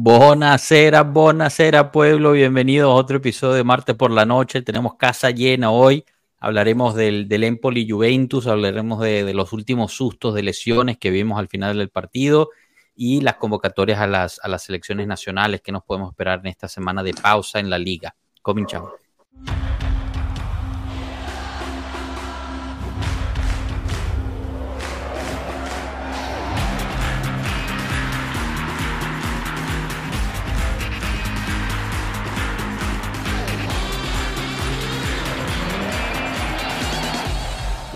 Bonacera, bonacera pueblo, bienvenidos a otro episodio de Martes por la Noche. Tenemos casa llena hoy. Hablaremos del, del Empoli Juventus, hablaremos de, los últimos sustos de lesiones que vimos al final del partido y las convocatorias a las, a las selecciones nacionales que nos podemos esperar en esta semana de pausa en la liga. Cominchamos.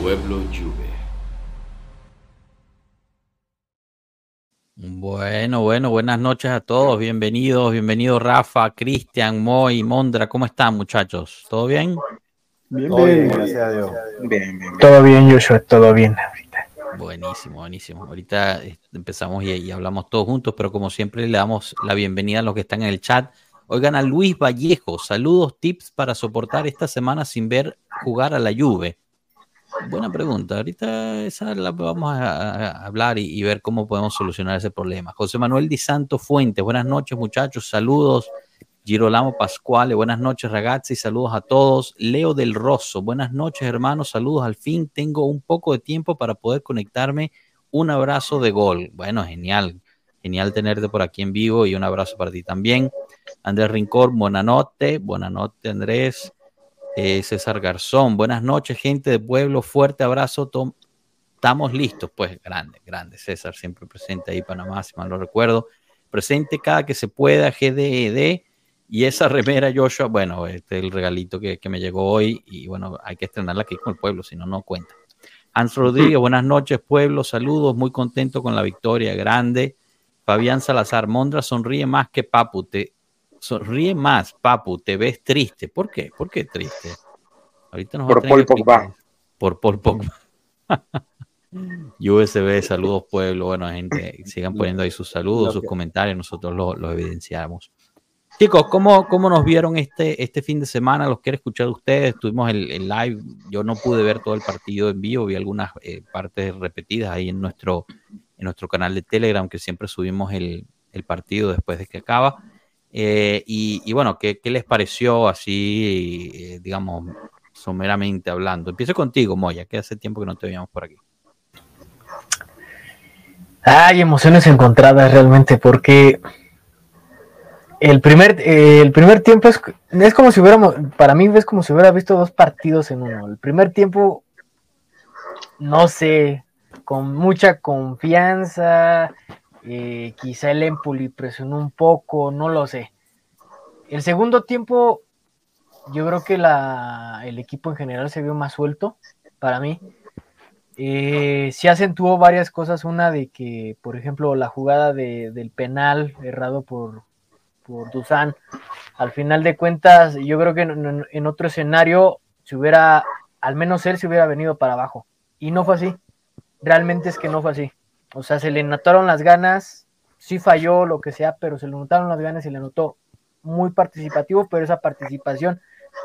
Pueblo Juve. Bueno, bueno, buenas noches a todos. Bienvenidos, bienvenido Rafa, Cristian, Moy, Mondra. ¿Cómo están, muchachos? ¿Todo bien? Bien, bien, gracias a Dios. Bien, bien, Todo bien, Joshua, todo bien ahorita. Buenísimo, buenísimo. Ahorita eh, empezamos y, y, hablamos todos juntos, pero como siempre le damos la bienvenida a los que están en el chat. Oigan a Luis Vallejo, saludos, tips para soportar esta semana sin ver jugar a la Juve. Buena pregunta. Ahorita esa la vamos a, hablar y, ver cómo podemos solucionar ese problema. José Manuel Di Santo Fuentes, buenas noches muchachos, saludos. Girolamo Pascuale, buenas noches ragazzi, saludos a todos. Leo del Rosso, buenas noches hermanos, saludos. Al fin tengo un poco de tiempo para poder conectarme. Un abrazo de gol. Bueno, genial, genial tenerte por aquí en vivo y un abrazo para ti también. Andrés Rincón, buena noche, buena noche Andrés. Eh, César Garzón, buenas noches, gente de pueblo, fuerte abrazo. Estamos listos, pues, grande, grande. César siempre presente ahí, Panamá, si mal no recuerdo. Presente cada que se pueda, GDED. Y esa remera, Joshua, bueno, este es el regalito que, me llegó hoy. Y bueno, hay que estrenarla aquí con el pueblo, si no, no cuenta. Hans Rodríguez, buenas noches, pueblo, saludos, muy contento con la victoria, grande. Fabián Salazar, Mondra sonríe más que Papu, te, sonríe más, Papu, te ves triste. ¿Por qué? ¿Por qué triste? Ahorita nos Por Paul Pogba. Por Paul Pogba. USB, saludos pueblo. Bueno, gente, sigan poniendo ahí sus saludos, sus comentarios, nosotros los evidenciamos. Chicos, ¿cómo, ¿cómo, nos vieron este, este fin de semana? Los quiero escuchar de ustedes. Tuvimos el, live, yo no pude ver todo el partido en vivo, vi algunas eh, partes repetidas ahí en nuestro, en nuestro canal de Telegram, que siempre subimos el, el partido después de que acaba. Eh, y, bueno, ¿qué, les pareció así, eh, digamos, someramente hablando? Empiezo contigo, Moya, que hace tiempo que no te veíamos por aquí. Hay emociones encontradas realmente, porque el primer, eh, el primer tiempo es, es como si hubiéramos, para mí es como si hubiera visto dos partidos en uno. El primer tiempo, no sé, con mucha confianza, eh, quizá el Empoli presionó un poco, no lo sé. El segundo tiempo, yo creo que la, el equipo en general se vio más suelto para mí. Eh, se acentuó varias cosas. Una de que, por ejemplo, la jugada del penal errado por, por Dusan, al final de cuentas, yo creo que en, en, otro escenario, si hubiera, al menos él se hubiera venido para abajo. Y no fue así. Realmente es que no fue así. O sea, se le notaron las ganas, sí falló, lo que sea, pero se le notaron las ganas y le notó muy participativo, pero esa participación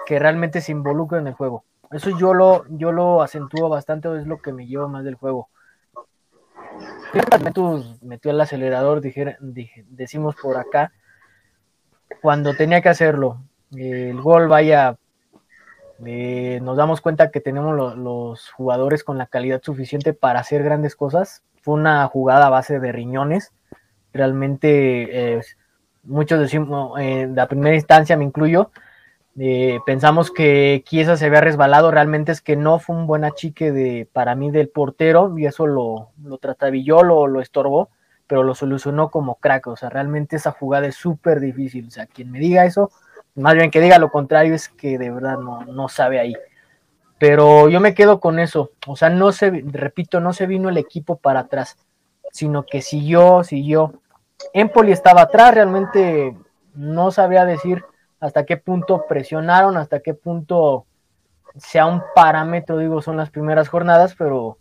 que realmente se involucra en el juego. Eso yo lo, yo lo acentúo bastante, es lo que me lleva más del juego. Metió el acelerador, decimos por acá, cuando tenía que hacerlo. El gol, vaya, eh, nos damos cuenta que tenemos los jugadores con la calidad suficiente para hacer grandes cosas, fue una jugada a base de riñones. Realmente, eh, muchos decimos, en eh, la primera instancia me incluyo, eh, pensamos que Chiesa se había resbalado, realmente es que no fue un buen achique de, para mí del portero y eso lo, lo lo, lo estorbó, pero lo solucionó como crack, o sea, realmente esa jugada es súper difícil, o sea, quien me diga eso, más bien que diga lo contrario es que de verdad no, no sabe ahí. Pero yo me quedo con eso. O sea, no se, repito, no se vino el equipo para atrás, sino que siguió, siguió. Empoli estaba atrás, realmente no sabía decir hasta qué punto presionaron, hasta qué punto sea un parámetro, digo, son las primeras jornadas, pero,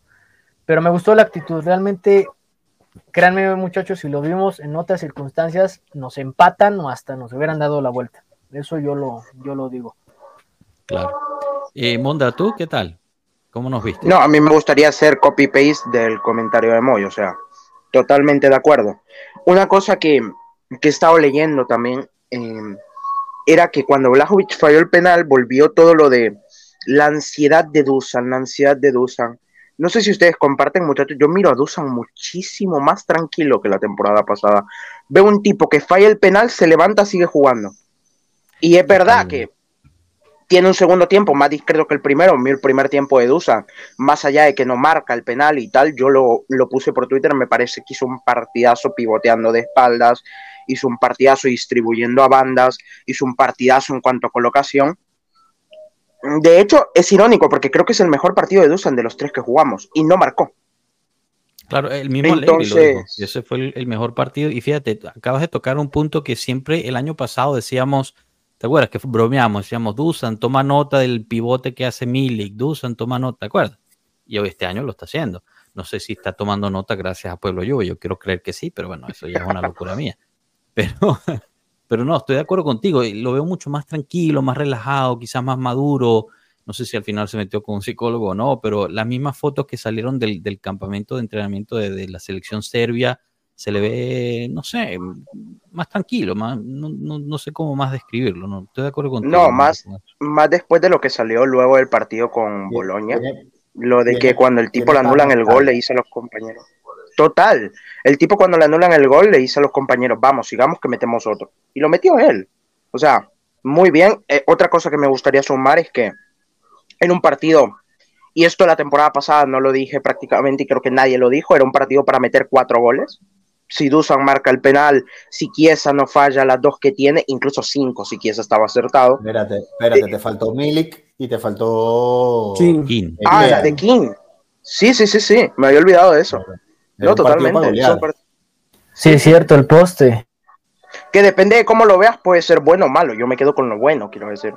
pero me gustó la actitud. Realmente, créanme, muchachos, si lo vimos en otras circunstancias, nos empatan o hasta nos hubieran dado la vuelta. Eso yo lo, yo lo digo. Claro. Eh, Monda, ¿tú qué tal? ¿Cómo nos viste? No, a mí me gustaría hacer copy-paste del comentario de Moy, o sea, totalmente de acuerdo. Una cosa que que he estado leyendo también em, era que cuando Blajovic falló el penal, volvió todo lo de la ansiedad de Dusan, la ansiedad de Dusan. No sé si ustedes comparten, muchachos. Yo miro a Dusan muchísimo más tranquilo que la temporada pasada. Veo un tipo que falla el penal, se levanta, sigue jugando. Y es verdad que tiene un segundo tiempo más discreto que el primero. El primer tiempo de Dusan, más allá de que no marca el penal y tal, yo lo, lo puse por Twitter. Me parece que hizo un partidazo pivoteando de espaldas, hizo un partidazo distribuyendo a bandas, hizo un partidazo en cuanto a colocación de hecho, es irónico porque creo que es el mejor partido de Dusan de los tres que jugamos y no marcó. Claro, el mismo Entonces, lo dijo. Ese fue el, mejor partido. Y fíjate, acabas de tocar un punto que siempre el año pasado decíamos, ¿te acuerdas? Que bromeamos, decíamos, Dusan, toma nota del pivote que hace Milik, Dusan, toma nota, ¿te acuerdas? Y hoy este año lo está haciendo. No sé si está tomando nota gracias a Pueblo Yo, yo quiero creer que sí, pero bueno, eso ya es una locura mía. Pero, pero no, estoy de acuerdo contigo. Lo veo mucho más tranquilo, más relajado, quizás más maduro. No sé si al final se metió con un psicólogo o no, pero las mismas fotos que salieron del, campamento de entrenamiento de, la selección serbia se le ve, no sé, más tranquilo, más, no, sé cómo más describirlo. No, estoy de acuerdo contigo. No, más, más después de lo que salió luego del partido con Boloña, lo de que cuando el tipo le anulan el gol le dice a los compañeros. Total. El tipo cuando le anulan el gol le dice a los compañeros, vamos, sigamos que metemos otro. Y lo metió él. O sea, muy bien. Eh, otra cosa que me gustaría sumar es que en un partido, y esto la temporada pasada no lo dije prácticamente y creo que nadie lo dijo, era un partido para meter cuatro goles. Si Dusan marca el penal, si Chiesa no falla las dos que tiene, incluso cinco si Chiesa estaba acertado. Espérate, espérate, te faltó Milik y te faltó King. Ah, la de King. Sí, sí, sí, sí, me había olvidado de eso. No, totalmente. Sí, es cierto, el poste. Que depende de cómo lo veas, puede ser bueno o malo. Yo me quedo con lo bueno, quiero decir.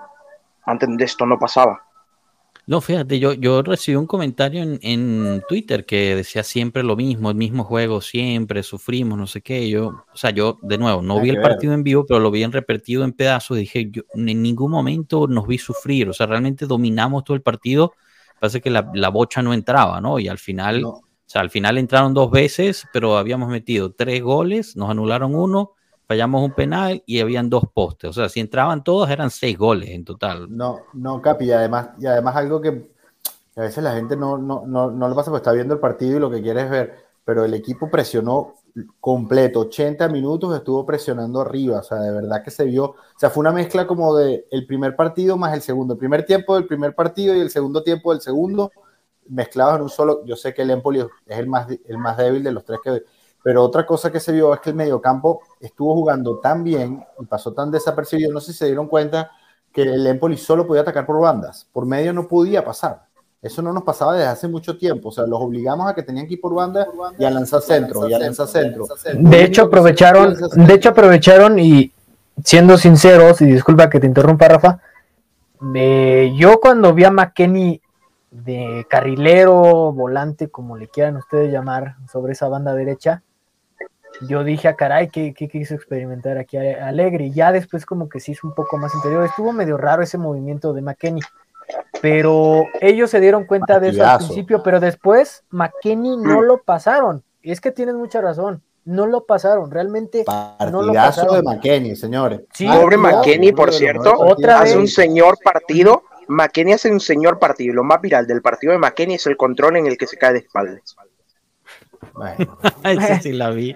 Antes de esto no pasaba. No, fíjate, yo, yo recibí un comentario en, Twitter que decía siempre lo mismo, el mismo juego, siempre sufrimos, no sé qué. Yo, o sea, yo de nuevo no vi el partido en vivo, pero lo vi en repetido en pedazos. Dije, yo en ningún momento nos vi sufrir, o sea, realmente dominamos todo el partido. Parece que la, la bocha no entraba, ¿no? Y al final. O sea, al final entraron dos veces, pero habíamos metido tres goles, nos anularon uno, fallamos un penal y habían dos postes. O sea, si entraban todos eran seis goles en total. No, no, Capi, y además, y además algo que, a veces la gente no, no, no, no lo pasa porque está viendo el partido y lo que quiere es ver, pero el equipo presionó completo, 80 minutos estuvo presionando arriba, o sea, de verdad que se vio, o sea, fue una mezcla como de el primer partido más el segundo, el primer tiempo del primer partido y el segundo tiempo del segundo, mezclados en un solo. Yo sé que el Empoli es el más, el más débil de los tres que. Pero otra cosa que se vio es que el mediocampo estuvo jugando tan bien y pasó tan desapercibido. No sé si se dieron cuenta que el Empoli solo podía atacar por bandas. Por medio no podía pasar. Eso no nos pasaba desde hace mucho tiempo. O sea, los obligamos a que tenían que ir por banda y a lanzar centro, y a lanzar centro. De hecho, aprovecharon, de hecho, aprovecharon y siendo sinceros, y disculpa que te interrumpa, Rafa, yo cuando vi a McKenny de carrilero, volante, como le quieran ustedes llamar, sobre esa banda derecha, yo dije, a ah, caray, ¿qué, quiso experimentar aquí Alegre? Y ya después como que se hizo un poco más interior. Estuvo medio raro ese movimiento de McKenny. Pero ellos se dieron cuenta de eso al principio, pero después McKenny no lo pasaron. Es que tienes mucha razón. No lo pasaron, realmente no lo pasaron. de McKenny, señores. Pobre McKenny, por cierto, ¿Otra hace un señor partido McKenny hace un señor partido. Lo más viral del partido de McKenny es el control en el que se cae de espaldas.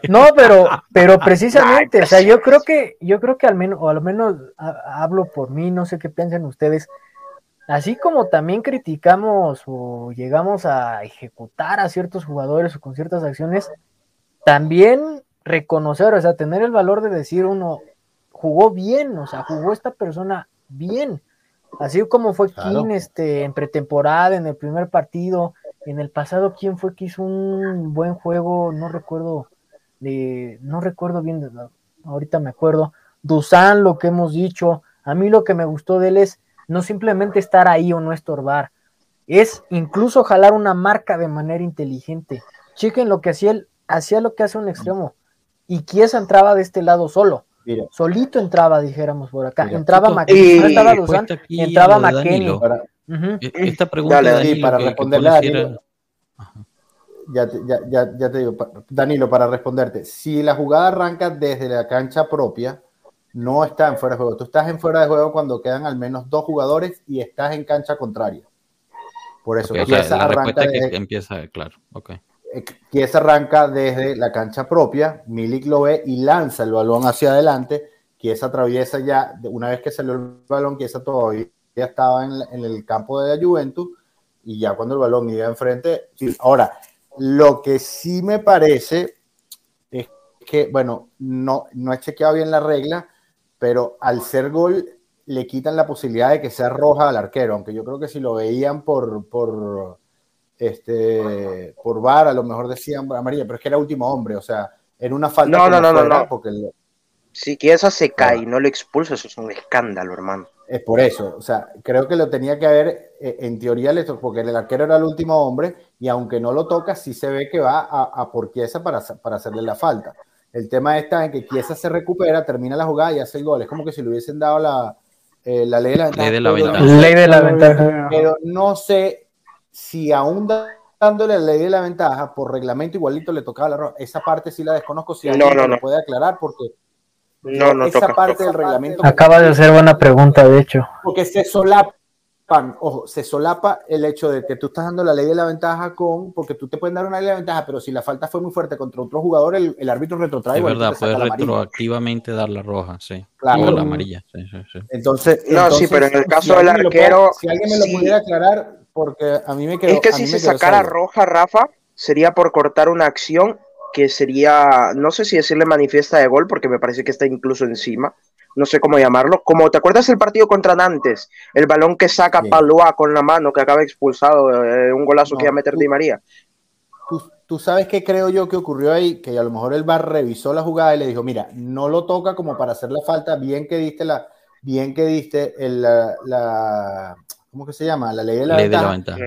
No, pero, pero precisamente, o sea, yo creo que, yo creo que al menos, o al menos hablo por mí, no sé qué piensan ustedes. Así como también criticamos o llegamos a ejecutar a ciertos jugadores o con ciertas acciones, también reconocer, o sea, tener el valor de decir uno jugó bien, o sea, jugó esta persona bien. Así como fue King este, en pretemporada, en el primer partido, en el pasado, ¿quién fue que hizo un buen juego? No recuerdo, de, no recuerdo bien, ahorita me acuerdo. Dusan, lo que hemos dicho, a mí lo que me gustó de él es no simplemente estar ahí o no estorbar, es incluso jalar una marca de manera inteligente. Chequen lo que hacía él, hacía lo que hace un extremo, y Kiesa entraba de este lado solo Solito entraba, dijéramos por acá. entraba McKenny, no estaba Dusan, entraba McKenny. E-, esta pregunta para responderle a ya, ya, ya, ya te digo, Danilo, para responderte, si la jugada arranca desde la cancha propia, no está en fuera de juego. Tú estás en fuera de juego cuando quedan al menos dos jugadores y estás en cancha contraria. Por eso, okay, o sea, la arranca desde, que empieza, claro, ok. Kiesa arranca desde la cancha propia, Milik lo ve y lanza el balón hacia adelante. Kiesa atraviesa ya, una vez que salió el balón, Kiesa todavía estaba en, en, el campo de la Juventus y ya cuando el balón iba enfrente. Sí. Ahora, lo que sí me parece es que, bueno, no, no he chequeado bien la regla, pero al ser gol le quitan la posibilidad de que sea roja al arquero, aunque yo creo que si lo veían por, por, este, por VAR, a lo mejor decían amarilla, pero es que era último hombre, o sea, en una falta. No, no, no, no, no. Porque el... Si Chiesa se cae y no lo expulsa, eso es un escándalo, hermano. Es por eso, o sea, creo que lo tenía que haber, eh, en teoría, porque el arquero era el último hombre y aunque no lo toca, sí se ve que va a, a por Chiesa para, para hacerle la falta. El tema está en que Chiesa se recupera, termina la jugada y hace el gol. Es como que si le hubiesen dado la, eh, la ley de la ventaja. Ley de la ventaja. Ley de la ventaja. Pero no sé si aún dándole la ley de la ventaja, por reglamento igualito le tocaba la roja. Esa parte sí la desconozco, si alguien No, no, me lo no. puede aclarar, porque No, no esa toca. parte del reglamento, Acaba de hacer buena pregunta, de hecho. porque se solapan, ojo, se solapa el hecho de que tú estás dando la ley de la ventaja con, porque tú te pueden dar una ley de la ventaja, pero si la falta fue muy fuerte contra otro jugador, el, el árbitro retrotrae. Es verdad, puedes retroactivamente dar la roja, sí. Claro. O la amarilla, sí, sí, sí. Entonces, No, sí, pero en el caso si del puede- arquero, si alguien me lo sí. pudiera aclarar, porque a mí me quedó. Es que si se sacara roja, Rafa, sería por cortar una acción que sería, no sé si decirle manifiesta de gol, porque me parece que está incluso encima, no sé cómo llamarlo. Como te acuerdas el partido contra Nantes, el balón que saca Sí. Palois con la mano, que acaba expulsado, eh, un golazo No, que iba a meter tú- Di María. Tú, tú sabes qué creo yo que ocurrió ahí, que a lo mejor el VAR revisó la jugada y le dijo, mira, no lo toca como para hacer la falta, bien que diste la, bien que diste el, la, la- ¿cómo que se llama? La ley de la Ley de la ventaja.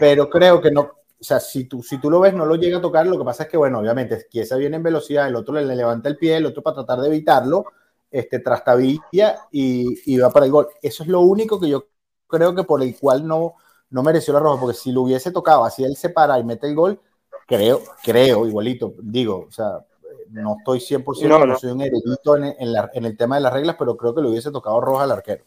pero creo que no, o sea, si tú, si tú lo ves, no lo llega a tocar, lo que pasa es que, bueno, obviamente, Chiesa viene en velocidad, el otro le, le levanta el pie, el otro para tratar de evitarlo, este, trastabilla y, y va para el gol. Eso es lo único que yo creo que por el cual no, no mereció la roja, porque si lo hubiese tocado, así él se para y mete el gol, creo, creo, igualito, digo, o sea, no estoy 100%, No, no, no. soy un erudito en, en la- en el tema de las reglas, pero creo que le hubiese tocado roja al arquero.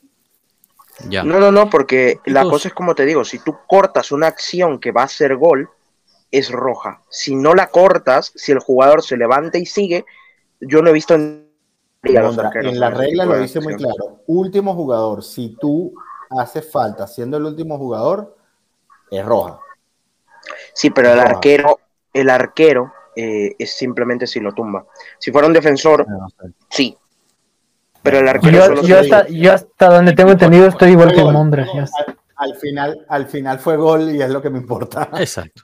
Ya. No, no, no, porque la cosa es como te digo, si tú cortas una acción que va a ser gol, es roja. Si no la cortas, si el jugador se levanta y sigue, yo no he visto en, a los Mondra, arqueros en la regla lo dice muy claro. Último jugador, si tú haces falta siendo el último jugador, es roja. Sí, pero el Roja. arquero, el arquero eh, es simplemente si lo tumba. Si fuera un defensor, sí. Pero el arquero Yo, solo yo se- hasta, yo hasta donde tengo entendido estoy igual que el Mondra. Al, al final, al final fue gol y es lo que me importa. Exacto.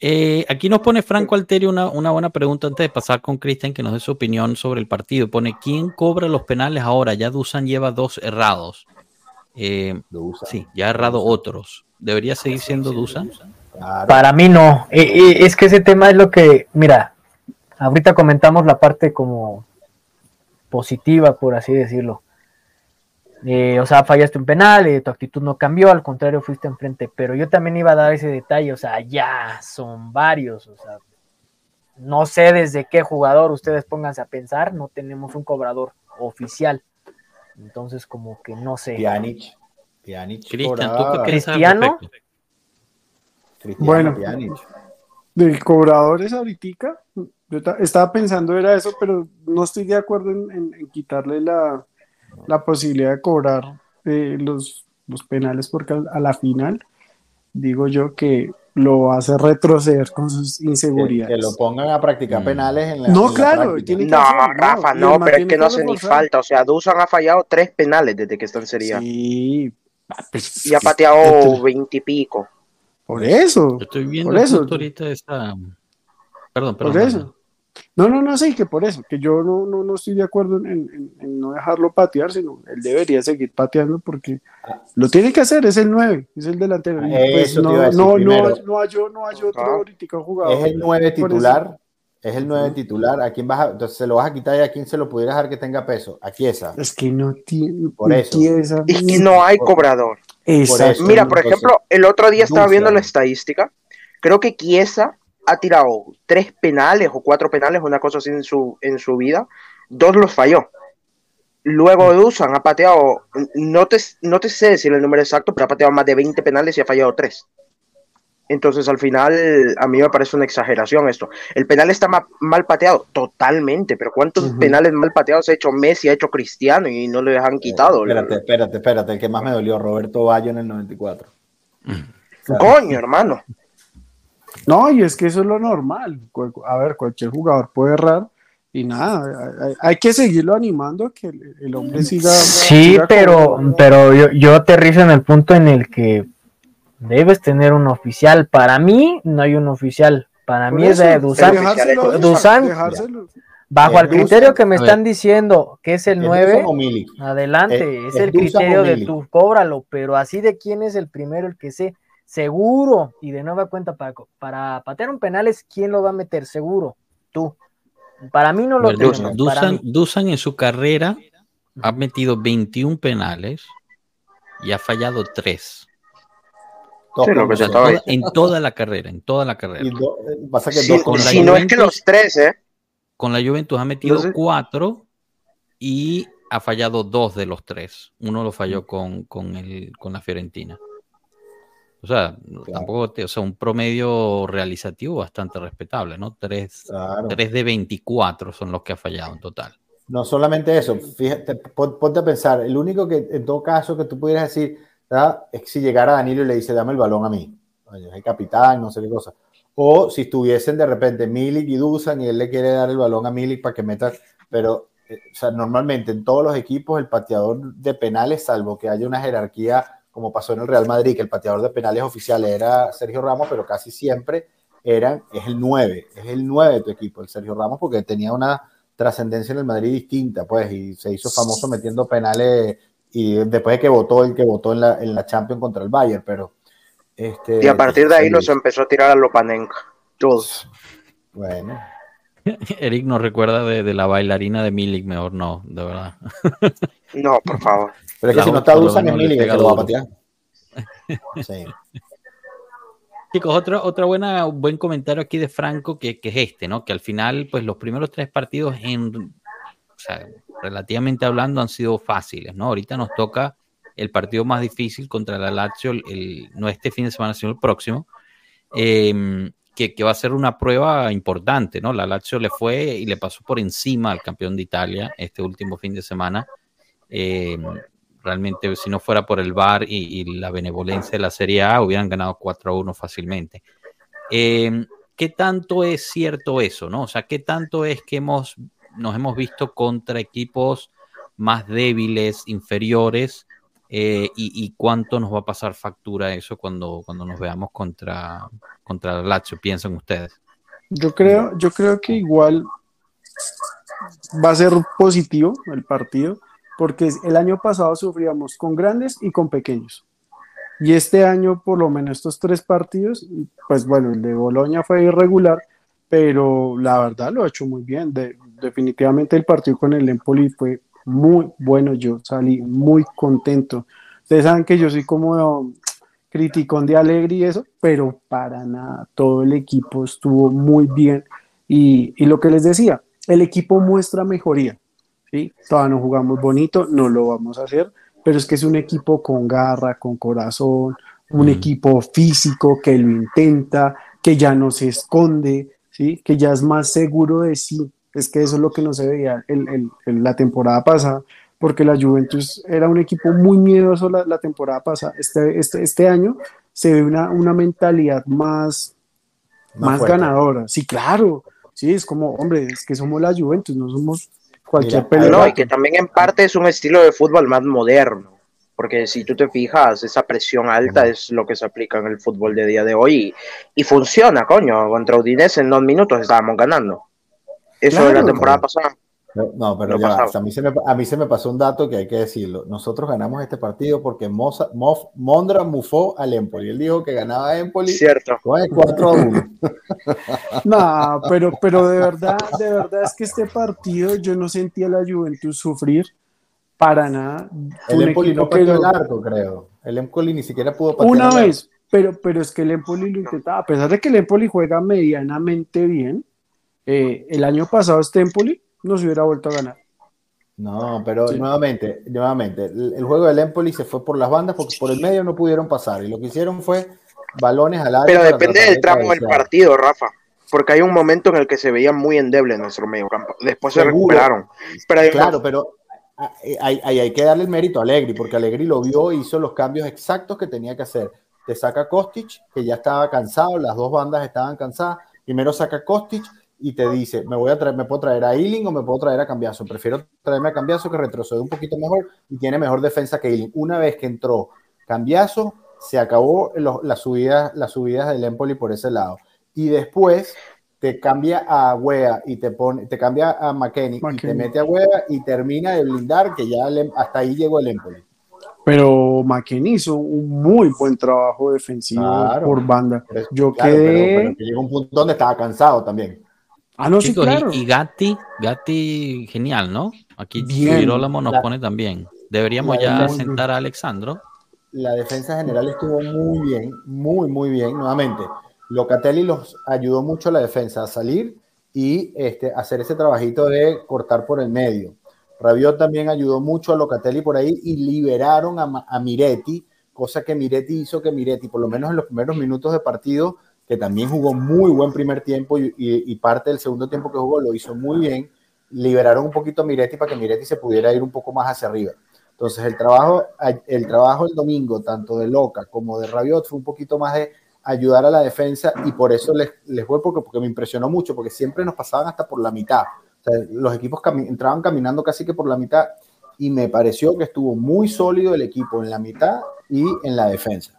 Eh, aquí nos pone Franco Alterio una, una buena pregunta antes de pasar con Cristian que nos dé su opinión sobre el partido. Pone, ¿quién cobra los penales ahora? Ya Dusan lleva dos errados. Eh, sí, ya ha errado otros. ¿Debería seguir siendo Dusan? Claro. Para mí no. Eh, eh, es que ese tema es lo que, mira, ahorita comentamos la parte como positiva, por así decirlo. Eh, o sea, fallaste un penal, eh, tu actitud no cambió, al contrario, fuiste enfrente. Pero yo también iba a dar ese detalle, o sea, ya son varios, o sea, no sé desde qué jugador ustedes pónganse a pensar, no tenemos un cobrador oficial. Entonces, como que no sé. Pjanic. Pjanic Cristian, ¿tú qué Cristiano? Cristiano Bueno. Pjanic. De cobradores ahorita, yo ta- estaba pensando era eso, pero no estoy de acuerdo en, en- en quitarle la, la posibilidad de cobrar eh, los, los penales porque al- a la final digo yo que lo hace retroceder con sus Que, que inseguridades. lo pongan a practicar Mm. penales en la No, en claro, práctica. tiene que No, hacer, Rafa, no, pero es que no hace ni falta. O sea, Dusan ha fallado tres penales desde que está en Serie. Sí, pues, Y ha pateado veintipico. Por eso, Yo estoy viendo Por eso. ahorita esa. Perdón, perdón. por eso. No, no, no, sí, que por eso, que yo no, no, no estoy de acuerdo en, en- en no dejarlo patear, sino él debería seguir pateando porque lo tiene que hacer, es el 9, es el delantero. Ah, pues, no, no, no, no hay, no hay otro ahorita jugador. Es el 9 Por titular. Es el 9 titular. ¿A quién vas a, entonces se lo vas a quitar y a quién se lo pudiera dejar que tenga peso? A Chiesa. Es que no tiene. Por eso. Es que no hay cobrador. Exacto. eso. Mira, por ejemplo, el otro día estaba viendo la estadística. Creo que Chiesa ha tirado tres penales o cuatro penales, una cosa así en su, en su vida, dos los falló. Luego Dusan ha pateado, no te, no te sé decir el número exacto, pero ha pateado más de 20 penales y ha fallado tres. Entonces, al final, a mí me parece una exageración esto. El penal está mal pateado, totalmente, pero ¿cuántos penales mal pateados ha hecho Messi, ha hecho Cristiano y no le han quitado? Espérate, espérate, espérate, el que más me dolió, Roberto Bayo en el 94. Coño, hermano. No, y es que eso es lo normal. A ver, cualquier jugador puede errar y nada, hay, que seguirlo animando a que el, hombre siga. Sí, pero, pero yo, yo aterrizo en el punto en el que debes tener un oficial. Para mí no hay un oficial. Para mí es de Dusan. Dusan, bajo el criterio que me están diciendo que es el 9, adelante, es, el criterio de tu cóbralo, pero así de quién es el primero, el que sé, seguro, y de nueva cuenta, para, para patear un penal es quién lo va a meter, seguro, tú. Para mí no lo tengo. Dusan, Dusan en su carrera ha metido 21 penales y ha fallado 3 en toda la carrera, en toda la carrera. si no es que los tres, ¿eh? Con la Juventus ha metido cuatro y ha fallado dos de los tres. Uno lo falló con, con, el, con la Fiorentina. O sea, tampoco, o sea, un promedio realizativo bastante respetable, ¿no? Tres, de 24 son los que ha fallado en total. No solamente eso, fíjate, ponte a pensar, el único que en todo caso que tú pudieras decir, es si llegara Danilo y le dice, dame el balón a mí, es el capitán, no sé qué cosa. O si estuviesen de repente Milik y Dusan y él le quiere dar el balón a Milik para que meta, pero eh, o sea, normalmente en todos los equipos el pateador de penales, salvo que haya una jerarquía como pasó en el Real Madrid, que el pateador de penales oficial era Sergio Ramos, pero casi siempre eran, es el 9, es el 9 de tu equipo, el Sergio Ramos, porque tenía una trascendencia en el Madrid distinta, pues, y se hizo famoso metiendo penales y después de que votó el que votó en la, en la Champions contra el Bayern, pero... Este, y a partir de ahí nos empezó a tirar a Lopanenka, todos. Bueno. Eric nos recuerda de, la bailarina de Milik, mejor no, de verdad. No, por favor. Pero es que si no está Dusan en Milik, que lo va a patear. Sí. Chicos, otro, otra buena, buen comentario aquí de Franco que, que, es este, ¿no? Que al final, pues los primeros tres partidos en, o sea, relativamente hablando, han sido fáciles, ¿no? Ahorita nos toca el partido más difícil contra la Lazio, el, no este fin de semana, sino el próximo, em, que, va a ser una prueba importante, ¿no? La Lazio le fue y le pasó por encima al campeón de Italia este último fin de semana. Em, realmente, si no fuera por el VAR y, la benevolencia de la Serie A, hubieran ganado 4 a 1 fácilmente. Em, ¿Qué tanto es cierto eso, no? O sea, ¿qué tanto es que hemos nos hemos visto contra equipos más débiles, inferiores, eh, y, cuánto nos va a pasar factura eso cuando, cuando nos veamos contra, contra Lazio, piensan ustedes. Yo creo, yo creo que igual va a ser positivo el partido, porque el año pasado sufríamos con grandes y con pequeños. Y este año, por lo menos estos tres partidos, pues bueno, el de Boloña fue irregular, pero la verdad lo ha hecho muy bien. definitivamente el partido con el Empoli fue muy bueno. Yo salí muy contento. Ustedes saben que yo soy como criticón de alegre y eso, pero para nada. Todo el equipo estuvo muy bien. Y, y lo que les decía, el equipo muestra mejoría. ¿Sí? Todavía no jugamos bonito, no lo vamos a hacer, pero es que es un equipo con garra, con corazón, un mm. equipo físico que lo intenta, que ya no se esconde, que ya es más seguro de sí. Es que eso es lo que no se veía en, la temporada pasada, porque la Juventus era un equipo muy miedoso la, temporada pasada. Este, este, este, año se ve una, una mentalidad más, más, ganadora. Sí, claro. Sí, es como, hombre, es que somos la Juventus, no somos cualquier pelota. No, y que también en parte es un estilo de fútbol más moderno porque si tú te fijas, esa presión alta es lo que se aplica en el fútbol de día de hoy y, funciona, coño. Contra Udinese en dos minutos estábamos ganando. Eso de la temporada pasada. No, pero ya, a, mí se me, a mí se me pasó un dato que hay que decirlo. Nosotros ganamos este partido porque Mondra mufó al Empoli. Él dijo que ganaba Empoli. Cierto. 4 a 1. no, pero, pero de verdad, de verdad es que este partido yo no sentía a la Juventus sufrir para nada. El Empoli no pateó el arco, creo. El Empoli ni siquiera pudo patear Una vez, pero, pero es que el Empoli lo intentaba, a pesar de que el Empoli juega medianamente bien, eh, el año pasado este Empoli no se hubiera vuelto a ganar. No, pero nuevamente, nuevamente, el, el, juego del Empoli se fue por las bandas porque por el medio no pudieron pasar y lo que hicieron fue balones al área. Pero depende del tramo del partido, Rafa. Porque hay un momento en el que se veían muy endeble en nuestro medio campo. Después se recuperaron. Pero claro, pero ahí hay, hay, que darle el mérito a Allegri, porque Allegri lo vio e hizo los cambios exactos que tenía que hacer. Te saca Kostic, que ya estaba cansado, las dos bandas estaban cansadas. Primero saca Kostic y te dice, me voy a traer, me puedo traer a Ealing o me puedo traer a Cambiazo. Prefiero traerme a Cambiazo que retrocede un poquito mejor y tiene mejor defensa que Ealing. Una vez que entró Cambiazo, se acabó las subidas, las subidas del Empoli por ese lado y después te cambia a Wea y te pone, te cambia a McKenny, y te mete a Wea y termina de blindar que ya hasta ahí llegó el Empoli. Pero McKenny hizo un muy buen trabajo defensivo por banda. Yo quedé. llegó un punto donde estaba cansado también. Ah, no, sí, claro. Y, Gatti, Gatti, genial, ¿no? Aquí Girolamo nos pone también. Deberíamos ya sentar a Alexandro. La defensa general estuvo muy bien, muy, muy bien, nuevamente Locatelli los ayudó mucho a la defensa a salir y este, hacer ese trabajito de cortar por el medio. Rabiot también ayudó mucho a Locatelli por ahí y liberaron a, Miretti, cosa que Miretti hizo que Miretti, por lo menos en los primeros minutos de partido, que también jugó muy buen primer tiempo y, parte del segundo tiempo que jugó lo hizo muy bien, liberaron un poquito a Miretti para que Miretti se pudiera ir un poco más hacia arriba. Entonces el trabajo, el trabajo el domingo, tanto de Loca como de Rabiot, fue un poquito más de ayudar a la defensa y por eso les, les voy porque, porque me impresionó mucho, porque siempre nos pasaban hasta por la mitad. los equipos entraban caminando casi que por la mitad y me pareció que estuvo muy sólido el equipo en la mitad y en la defensa.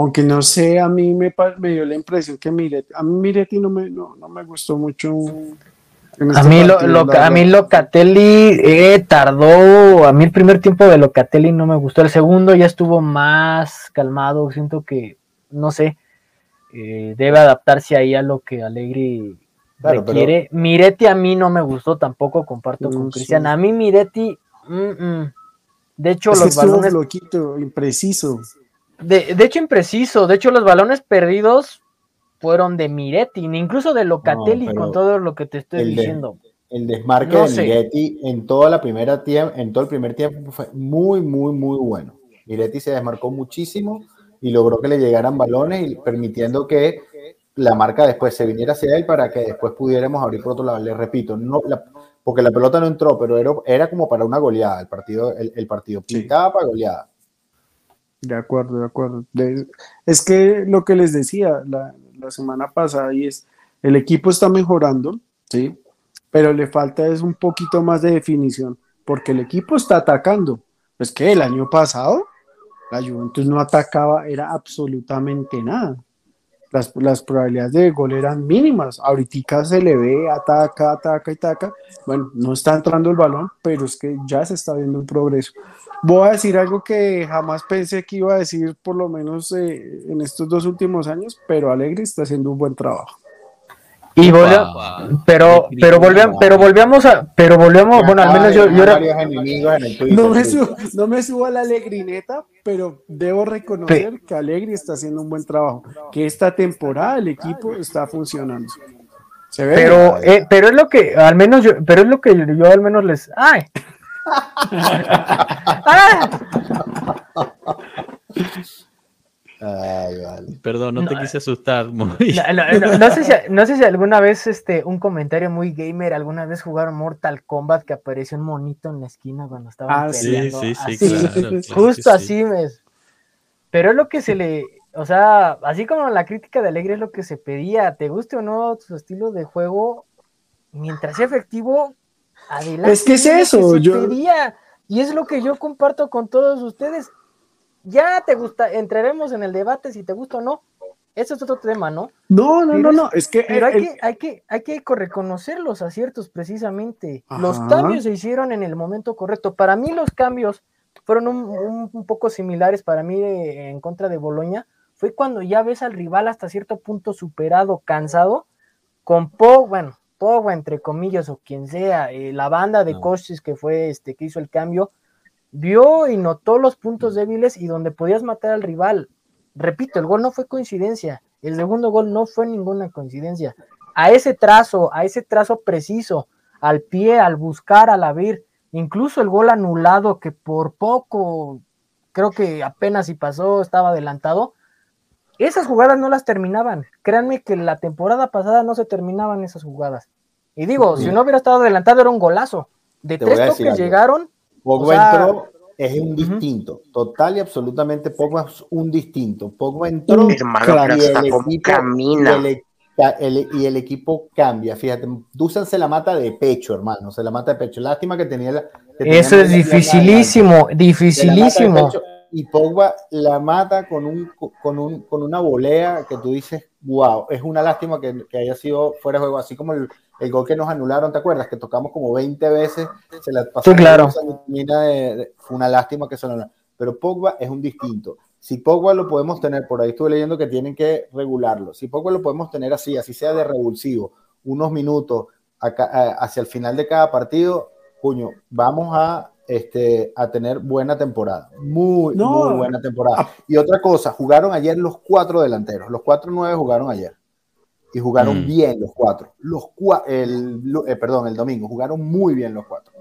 Aunque no sé, a mí me, me dio la impresión que Miretti, a mí Miretti no me, no, me gustó mucho. Este a, mí lo, lo, a mí Locatelli eh, tardó, a mí el primer tiempo de Locatelli no me gustó, el segundo ya estuvo más calmado, siento que no sé, eh, debe adaptarse ahí a lo que Alegri requiere. Miretti a mí no me gustó tampoco, comparto con Cristian. A mí Miretti, de hecho los balones... Loquito, impreciso. De, hecho impreciso, de hecho los balones perdidos fueron de Miretti, incluso de Locatelli con todo lo que te estoy diciendo. el desmarque de Miretti en toda la primera en todo el primer tiempo fue muy, muy, muy bueno. Miretti se desmarcó muchísimo y logró que le llegaran balones y permitiendo que la marca después se viniera hacia él para que después pudiéramos abrir por otro lado. Le repito, no, porque la pelota no entró, pero era, era como para una goleada el partido, el, partido pintaba para goleada. De acuerdo, de acuerdo. es que lo que les decía la, semana pasada y es, el equipo está mejorando, ¿sí? Pero le falta es un poquito más de definición, porque el equipo está atacando. Es que el año pasado la Juventus no atacaba, era absolutamente nada. Las, las, probabilidades de gol eran mínimas. Ahorita se le ve, ataca, ataca y ataca. Bueno, no está entrando el balón, pero es que ya se está viendo un progreso. Voy a decir algo que jamás pensé que iba a decir, por lo menos eh, en estos dos últimos años, pero Alegre está haciendo un buen trabajo. Y volvió, pero, pero volvíamos, pero volvíamos a, pero volvíamos, bueno, al menos yo, yo era, no me, subo, no me subo a la alegrineta, pero debo reconocer que Alegri está haciendo un buen trabajo, que esta temporada el equipo está funcionando. ¿Se ve? Pero, eh, pero es lo que, al menos yo, pero es lo que yo al menos les, ay. ¡Ah! Perdón, no, te quise asustar. No, sé si, alguna vez este, un comentario muy gamer, alguna vez jugaron Mortal Kombat que apareció un monito en la esquina cuando estaban ah, peleando. Sí, sí, sí, Justo así, ves. Pero es lo que se le, o sea, así como la crítica de Alegre es lo que se pedía, te guste o no su estilo de juego, mientras sea efectivo, adelante. Es que es eso, yo... Y es lo que yo comparto con todos ustedes ya te gusta, entraremos en el debate si te gusta o no. Eso es otro tema, ¿no? No, no, no, no, es que... Pero hay, que, hay, que, hay que reconocer los aciertos precisamente. Los cambios se hicieron en el momento correcto. Para mí los cambios fueron un, poco similares para mí en contra de Boloña. Fue cuando ya ves al rival hasta cierto punto superado, cansado, con Po, bueno, Pogba entre comillas o quien sea, eh, la banda de coches que fue este que hizo el cambio, vio y notó los puntos débiles y donde podías matar al rival. repito, el gol no fue coincidencia, el segundo gol no fue ninguna coincidencia. A ese trazo, a ese trazo preciso, al pie, al buscar, al abrir, incluso el gol anulado que por poco, creo que apenas si pasó, estaba adelantado, esas jugadas no las terminaban. Créanme que la temporada pasada no se terminaban esas jugadas. Y digo, si no hubiera estado adelantado era un golazo. De tres toques llegaron. Pogba entró, es un distinto, total y absolutamente Pogba es un distinto. Pogba entró y, el equipo, camina. Y el, equipo cambia. Fíjate, Dusan se la mata de pecho, hermano, se la mata de pecho. Lástima que tenía la. Eso es dificilísimo, dificilísimo y Pogba la mata con, un, con, un, con una volea que tú dices, wow, es una lástima que, que haya sido fuera de juego, así como el, el, gol que nos anularon, ¿te acuerdas? Que tocamos como 20 veces, se la pasó. Sí, claro. fue una lástima que eso no. Pero Pogba es un distinto. Si Pogba lo podemos tener, por ahí estuve leyendo que tienen que regularlo. Si Pogba lo podemos tener así, así sea de revulsivo, unos minutos acá, hacia el final de cada partido, puño, vamos a este, a tener buena temporada. Muy, muy buena temporada. Y otra cosa, jugaron ayer los cuatro delanteros. Los cuatro nueve jugaron ayer. Y jugaron mm. bien los cuatro. Los el, eh, perdón, el domingo. Jugaron muy bien los cuatro.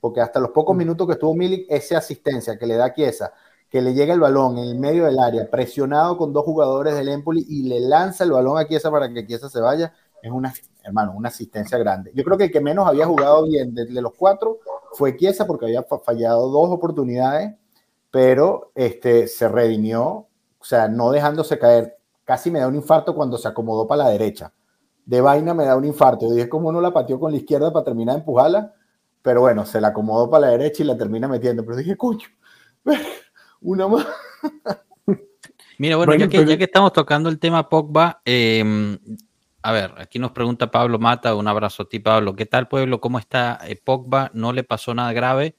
Porque hasta los pocos mm. minutos que estuvo Milik, esa asistencia que le da a Chiesa, que le llega el balón en el medio del área, presionado con dos jugadores del Empoli y le lanza el balón a Chiesa para que Chiesa se vaya, es una, hermano, una asistencia grande. Yo creo que el que menos había jugado bien de, los cuatro fue Chiesa porque había fallado dos oportunidades, pero este, se redimió, o sea, no dejándose caer. Casi me da un infarto cuando se acomodó para la derecha. De vaina me da un infarto. Yo dije, ¿cómo no la pateó con la izquierda para terminar de empujarla? Pero bueno, se la acomodó para la derecha y la termina metiendo. Pero dije, coño, una más. Mira, bueno, ya, que, ya, que, estamos tocando el tema Pogba, eh, a ver, aquí nos pregunta Pablo Mata, un abrazo a ti Pablo, ¿qué tal pueblo? ¿Cómo está eh, Pogba? ¿No le pasó nada grave?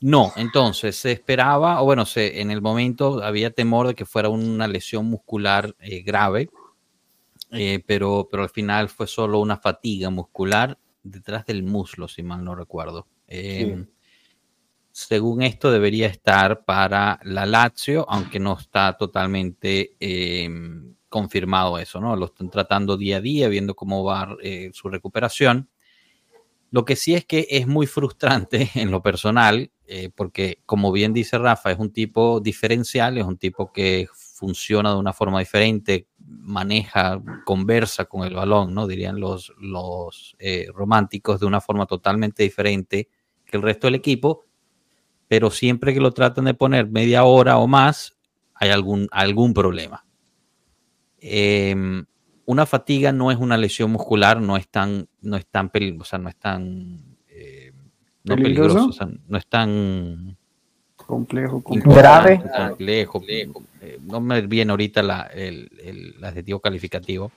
No, entonces se esperaba, o bueno, se, en el momento había temor de que fuera una lesión muscular eh, grave, eh, pero, pero al final fue solo una fatiga muscular detrás del muslo, si mal no recuerdo. Em, según esto debería estar para la Lazio, aunque no está totalmente em, confirmado eso, ¿no? Lo están tratando día a día, viendo cómo va eh, su recuperación. Lo que sí es que es muy frustrante en lo personal, eh, porque como bien dice Rafa, es un tipo diferencial, es un tipo que funciona de una forma diferente, maneja, conversa con el balón, ¿no? Dirían los, los eh, románticos de una forma totalmente diferente que el resto del equipo, pero siempre que lo tratan de poner media hora o más, hay algún, algún problema. Em, una fatiga no es una lesión muscular, no es tan, no es tan peligroso, no es tan eh, no peligroso, no es tan complejo, grave, complejo, eh, no me viene ahorita la, el, el, adjetivo calificativo.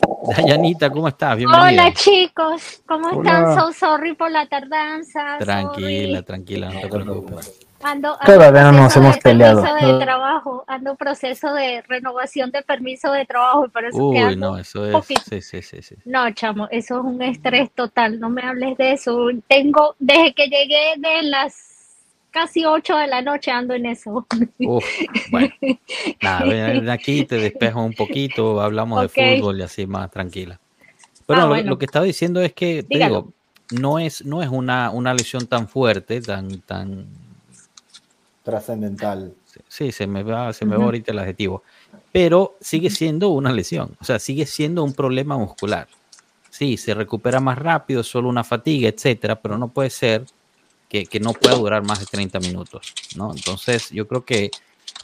Dayanita, ¿cómo estás? Bienvenida. Hola chicos, ¿cómo están? So sorry por la tardanza. Tranquila, tranquila, no te preocupes. Ando, Todavía no nos hemos peleado. De trabajo, ando proceso de renovación de permiso de trabajo. Por eso Uy, no, eso es. Sí, sí, sí, No, chamo, eso es un estrés total. No me hables de eso. Tengo, desde que llegué de las casi 8 de la noche ando en eso. Uf, bueno, nada, aquí te despejo un poquito, hablamos de fútbol y así más tranquila. Pero ah, lo, que estaba diciendo es que, te digo, no es, no es una, una lesión tan fuerte, tan, tan trascendental. Sí, se me va, se me va ahorita el adjetivo. Pero sigue siendo una lesión, o sea, sigue siendo un problema muscular. Sí, se recupera más rápido, solo una fatiga, etcétera, pero no puede ser que, que, no pueda durar más de 30 minutos, ¿no? Entonces, yo creo que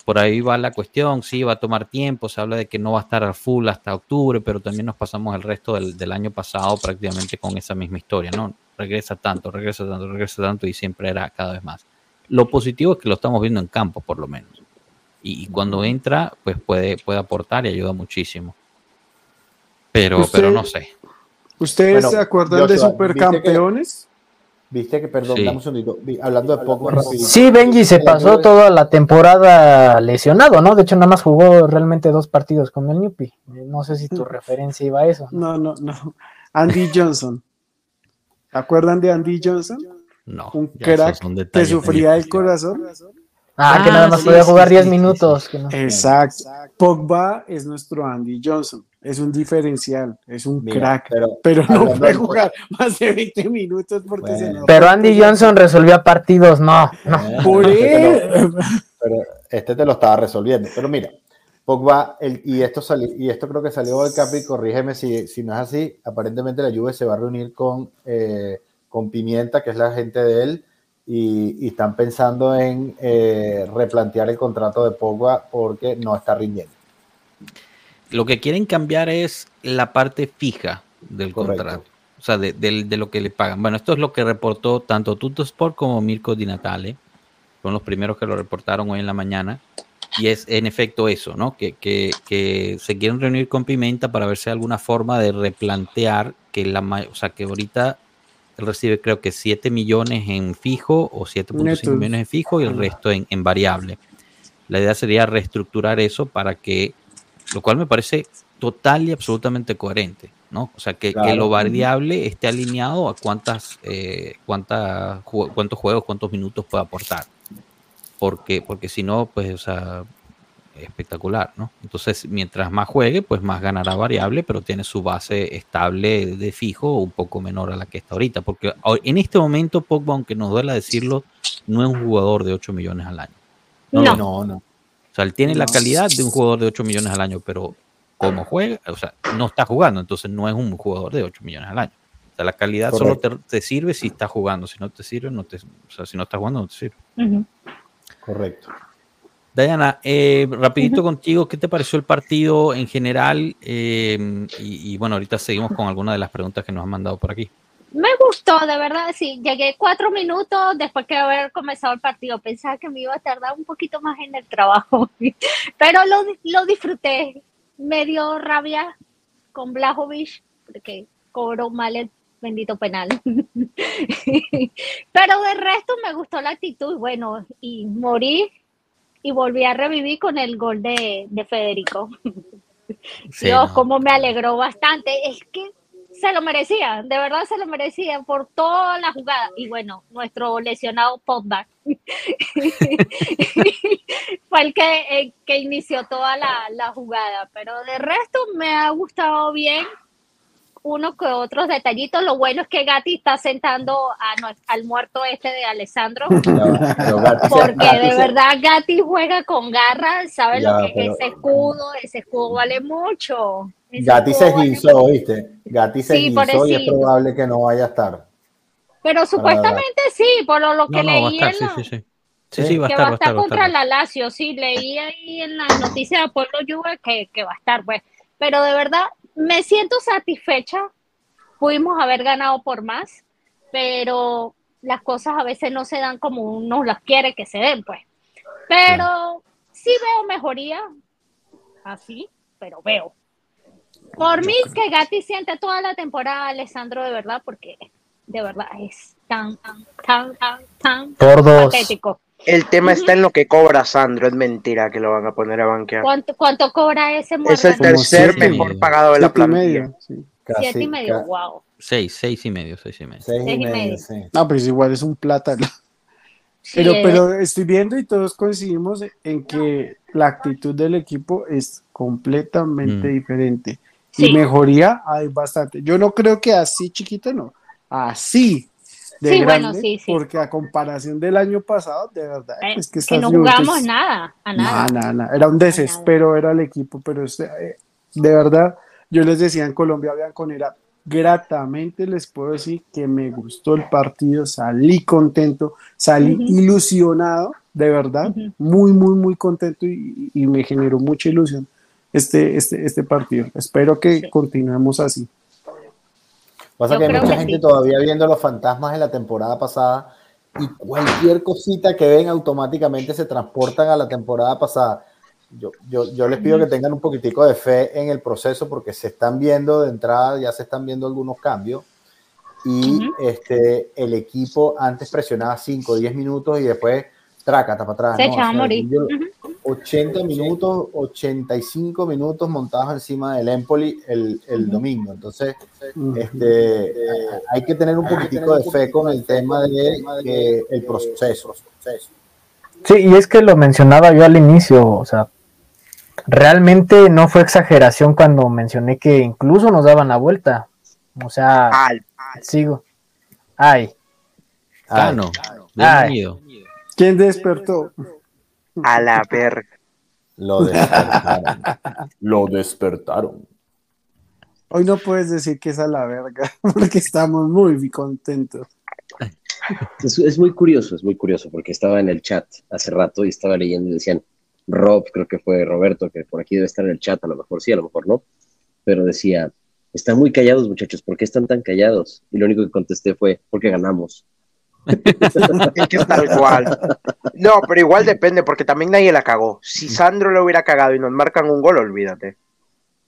por ahí va la cuestión, sí, va a tomar tiempo, se habla de que no va a estar al full hasta octubre, pero también nos pasamos el resto del, del año pasado prácticamente con esa misma historia, ¿no? Regresa tanto, regresa tanto, regresa tanto y siempre era cada vez más. Lo positivo es que lo estamos viendo en campo, por lo menos. Y, cuando entra, pues puede, puede aportar y ayuda muchísimo. Pero, pero no sé. ¿Ustedes se acuerdan de Supercampeones? Viste que, perdón, damos un segundito, hablando de poco rápido. Sí, Benji se pasó toda la temporada lesionado, ¿no? De hecho, nada más jugó realmente dos partidos con el Newpi. No sé si tu referencia iba a eso. No, no, no. Andy Johnson. ¿Se acuerdan de Andy Johnson? No. Un crack que sufría el corazón. Ah, que Ah, nada más sí, podía jugar sí, 10 sí, sí. minutos. que no. Exacto. Pogba es nuestro Andy Johnson. Es un diferencial, es un Mira, crack. pero, Pero no puede de- jugar más de 20 minutos porque se Bueno. nos Pero Andy Johnson resolvía partidos, no, no. Eh, Por este te lo- él. pero este te lo estaba resolviendo. Pero mira, Pogba, el, y, esto sali- y esto creo que salió del Capi, corrígeme si, si no es así, aparentemente la Juve se va a reunir con, eh, con Pimienta, que es la gente de él, y, y están pensando en eh, replantear el contrato de Pogba porque no está rindiendo. Lo que quieren cambiar es la parte fija del Correcto. contrato. O sea, de, lo que le pagan. Bueno, esto es lo que reportó tanto Tutto Sport como Mirko Di Natale. Son los primeros que lo reportaron hoy en la mañana. Y es en efecto eso, ¿no? Que, que- que se quieren reunir con Pimenta para ver si hay alguna forma de replantear que la o sea, que ahorita él recibe creo que 7 millones en fijo o 7.5 Netos. millones en fijo y el resto en, en variable. La idea sería reestructurar eso para que, lo cual me parece total y absolutamente coherente, ¿no? O sea, que, lo variable esté alineado a cuántas, eh, cuántas, cuántos juegos, cuántos minutos puede aportar. Porque, porque si no, pues, o sea, espectacular, ¿no? Entonces, mientras más juegue, pues más ganará variable, pero tiene su base estable de fijo un poco menor a la que está ahorita. Porque en este momento, Pogba, aunque nos duela decirlo, no es un jugador de 8 millones al año. No, No. No, no. O sea, él tiene la calidad de un jugador de 8 millones al año, pero como juega, o sea, no está jugando, entonces no es un jugador de 8 millones al año. O sea, la calidad solo te, te sirve si está jugando, si no te sirve, no te, o sea, si no está jugando, no te sirve. Correcto. Diana, eh, rapidito contigo, ¿qué te pareció el partido en general? Eh, y, y bueno, ahorita seguimos con algunas de las preguntas que nos han mandado por aquí. Me gustó, de verdad, sí. Llegué cuatro minutos después que haber comenzado el partido. Pensaba que me iba a tardar un poquito más en el trabajo, pero lo, lo disfruté. Me dio rabia con Blajovic porque cobró mal el bendito penal. pero de resto me gustó la actitud. Bueno, y morí y volví a revivir con el gol de, de Federico. Sí, Dios, no. cómo me alegró bastante. Es que se lo merecía, de verdad se lo merecía por toda la jugada. Y bueno, nuestro lesionado Pogba fue el que, el que inició toda la, la jugada. Pero de resto me ha gustado bien uno que otros detallitos. Lo bueno es que Gatti está sentando a al muerto este de Alessandro. Porque Gatti de verdad Gatti juega con garras, sabe Ya, lo que pero- es ese escudo, ese escudo vale mucho. Ese Gatti se vale esguinzó, ¿viste? Gatti se Sí, y es probable que no vaya a estar. Pero supuestamente sí, por lo, lo que No, leí estar, en sí, la- sí, sí. Sí, Sí. sí, va a que estar, va a estar contra la Lazio, sí, leí ahí en la noticia de Pueblo Juve que, que va a estar, pues. Pero de verdad, me siento satisfecha. Pudimos haber ganado por más, pero las cosas a veces no se dan como uno las quiere que se den, pues. Pero sí veo mejoría, así, pero veo. Por mí, que Gatti siente toda la temporada, Alessandro, de verdad, porque de verdad es tan, tan, tan, tan, tan Por dos. patético. El tema está en lo que cobra Sandro, es mentira que lo van a poner a banquear. ¿Cuánto, cuánto cobra ese Es el tercer siete. mejor pagado de la plantilla. medio, sí. Casi, Siete y medio, wow. Seis, seis y medio, seis y medio. Seis y Seis y medio. No, pues igual es un plátano. Sí, Pero, pero estoy viendo y todos coincidimos en que la actitud del equipo es completamente Mm. diferente. Sí. Y mejoría hay bastante. Yo no creo que así chiquito, no. Así de Sí, bueno, sí, sí. porque a comparación del año pasado, de verdad, eh, es que, no jugamos nada, a nada. Nada. Era un desespero, era el equipo, pero este, eh, de verdad, yo les decía en Colombia, Bianconera, gratamente les puedo decir que me gustó el partido, salí contento, salí ilusionado, de verdad, muy, muy, muy contento y, y me generó mucha ilusión este, este, este partido. Espero que continuemos así. Pasa Yo que hay mucha que gente sí. todavía viendo los fantasmas de la temporada pasada y cualquier cosita que ven automáticamente se transportan a la temporada pasada. Yo, yo, yo les pido que tengan un poquitico de fe en el proceso porque se están viendo de entrada, ya se están viendo algunos cambios y Ujú. este, el equipo antes presionaba 5 o 10 minutos y después trácata para atrás. Se ¿no? echaba O a morir. yo- Ujú. 80 minutos, 85 minutos montados encima del Empoli el, domingo. Entonces, este, eh, hay que tener un poquitico de fe con el tema de que el proceso. Sí, y es que lo mencionaba yo al inicio, o sea, realmente no fue exageración cuando mencioné que incluso nos daban la vuelta. O sea, Al- sigo. Ay, Cano, Ay. ¿Quién despertó? a la verga. Lo despertaron. Lo despertaron. Hoy no puedes decir que es a la verga, porque estamos muy contentos. Es, es muy curioso, es muy curioso, porque estaba en el chat hace rato y estaba leyendo y decían, Rob, creo que fue Roberto, que por aquí debe estar en el chat, a lo mejor sí, a lo mejor no, pero decía, están muy callados muchachos, ¿por qué están tan callados? Y lo único que contesté fue, porque ganamos. Es que es tal cual. No, pero igual depende, porque también nadie la cagó. Si Sandro lo hubiera cagado y nos marcan un gol, olvídate.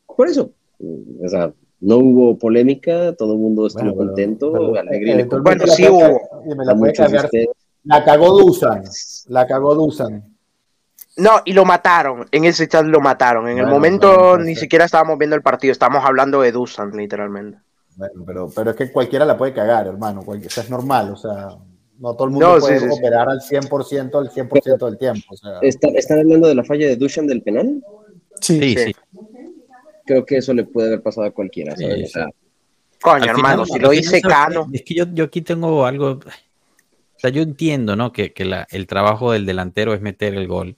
Por eso, o sea, no hubo polémica, todo el mundo estuvo Bueno, pero- contento, pero- alegre. Bueno, la sí hubo. me la. La cagó Dusan. La cagó Dusan. No, y lo mataron. En ese chat lo mataron. En el momento bueno, ni siquiera estábamos viendo el partido, estábamos hablando de Dusan, literalmente. Bueno, pero, pero es que cualquiera la puede cagar, hermano. Eso es normal. O sea, no todo el mundo No, sí, puede sí, sí. operar al 100% al 100% del tiempo. O sea, ¿Está- ¿Están hablando de la falla de Duchan del penal? Sí, Sí, Sí. sí. Creo que eso le puede haber pasado a cualquiera, ¿sabes? Sí, O sea, Coño, Al hermano, final- si lo ¿sabes Cano. Es que yo, yo aquí tengo algo. O sea, yo entiendo, ¿no? Que, que la- el trabajo del delantero es meter el gol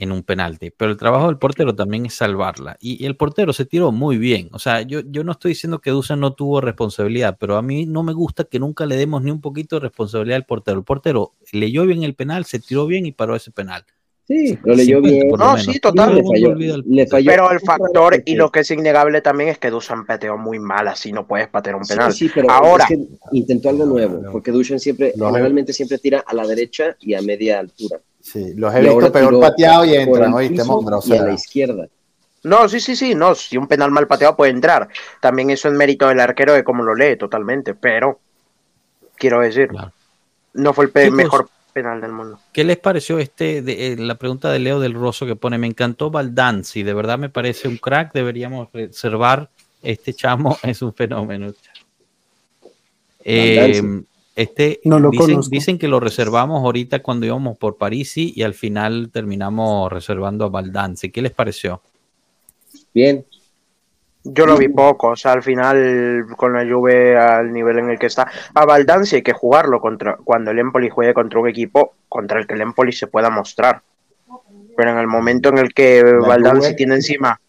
en un penalti, pero el trabajo del portero también es salvarla. Y, y el portero se tiró muy bien. O sea, yo, yo no estoy diciendo que Dusan no tuvo responsabilidad, pero a mí no me gusta que nunca le demos ni un poquito de responsabilidad al portero. El portero leyó bien el penal, se tiró bien y paró ese penal. sí, lo leyó 50 bien. No, menos. sí, total. Le falló, le falló. Pero el factor y lo que es innegable también es que Dusan pateó muy mal, así no puedes patear un Sí, penal. sí, pero Ahora. es que intentó algo nuevo, porque Duchan siempre, Lo- generalmente siempre tira a la derecha y a media altura. Sí, los he visto peor pateado y entran, ¿oíste, Mondra? O y a la izquierda. No, sí, sí, sí, no, si un penal mal pateado puede entrar. También eso es mérito del arquero de cómo lo lee totalmente, pero quiero decir, Claro. no fue el pe- Chicos. mejor penal del mundo. ¿Qué les pareció este de, eh, la pregunta de Leo del Rosso que pone? Me encantó Baldanzi, de verdad me parece un crack, deberíamos reservar. Este chamo es un fenómeno. Eh. Este No lo dicen, que lo reservamos ahorita cuando íbamos por Parisi y al final terminamos reservando a Baldanzi. ¿Qué les pareció? Bien, Yo lo vi poco, o sea, al final con la Juve al nivel en el que está, a Baldanzi hay que jugarlo contra cuando el Empoli juegue contra un equipo contra el que el Empoli se pueda mostrar. Pero en el momento en el que Baldanzi Juve. tiene encima,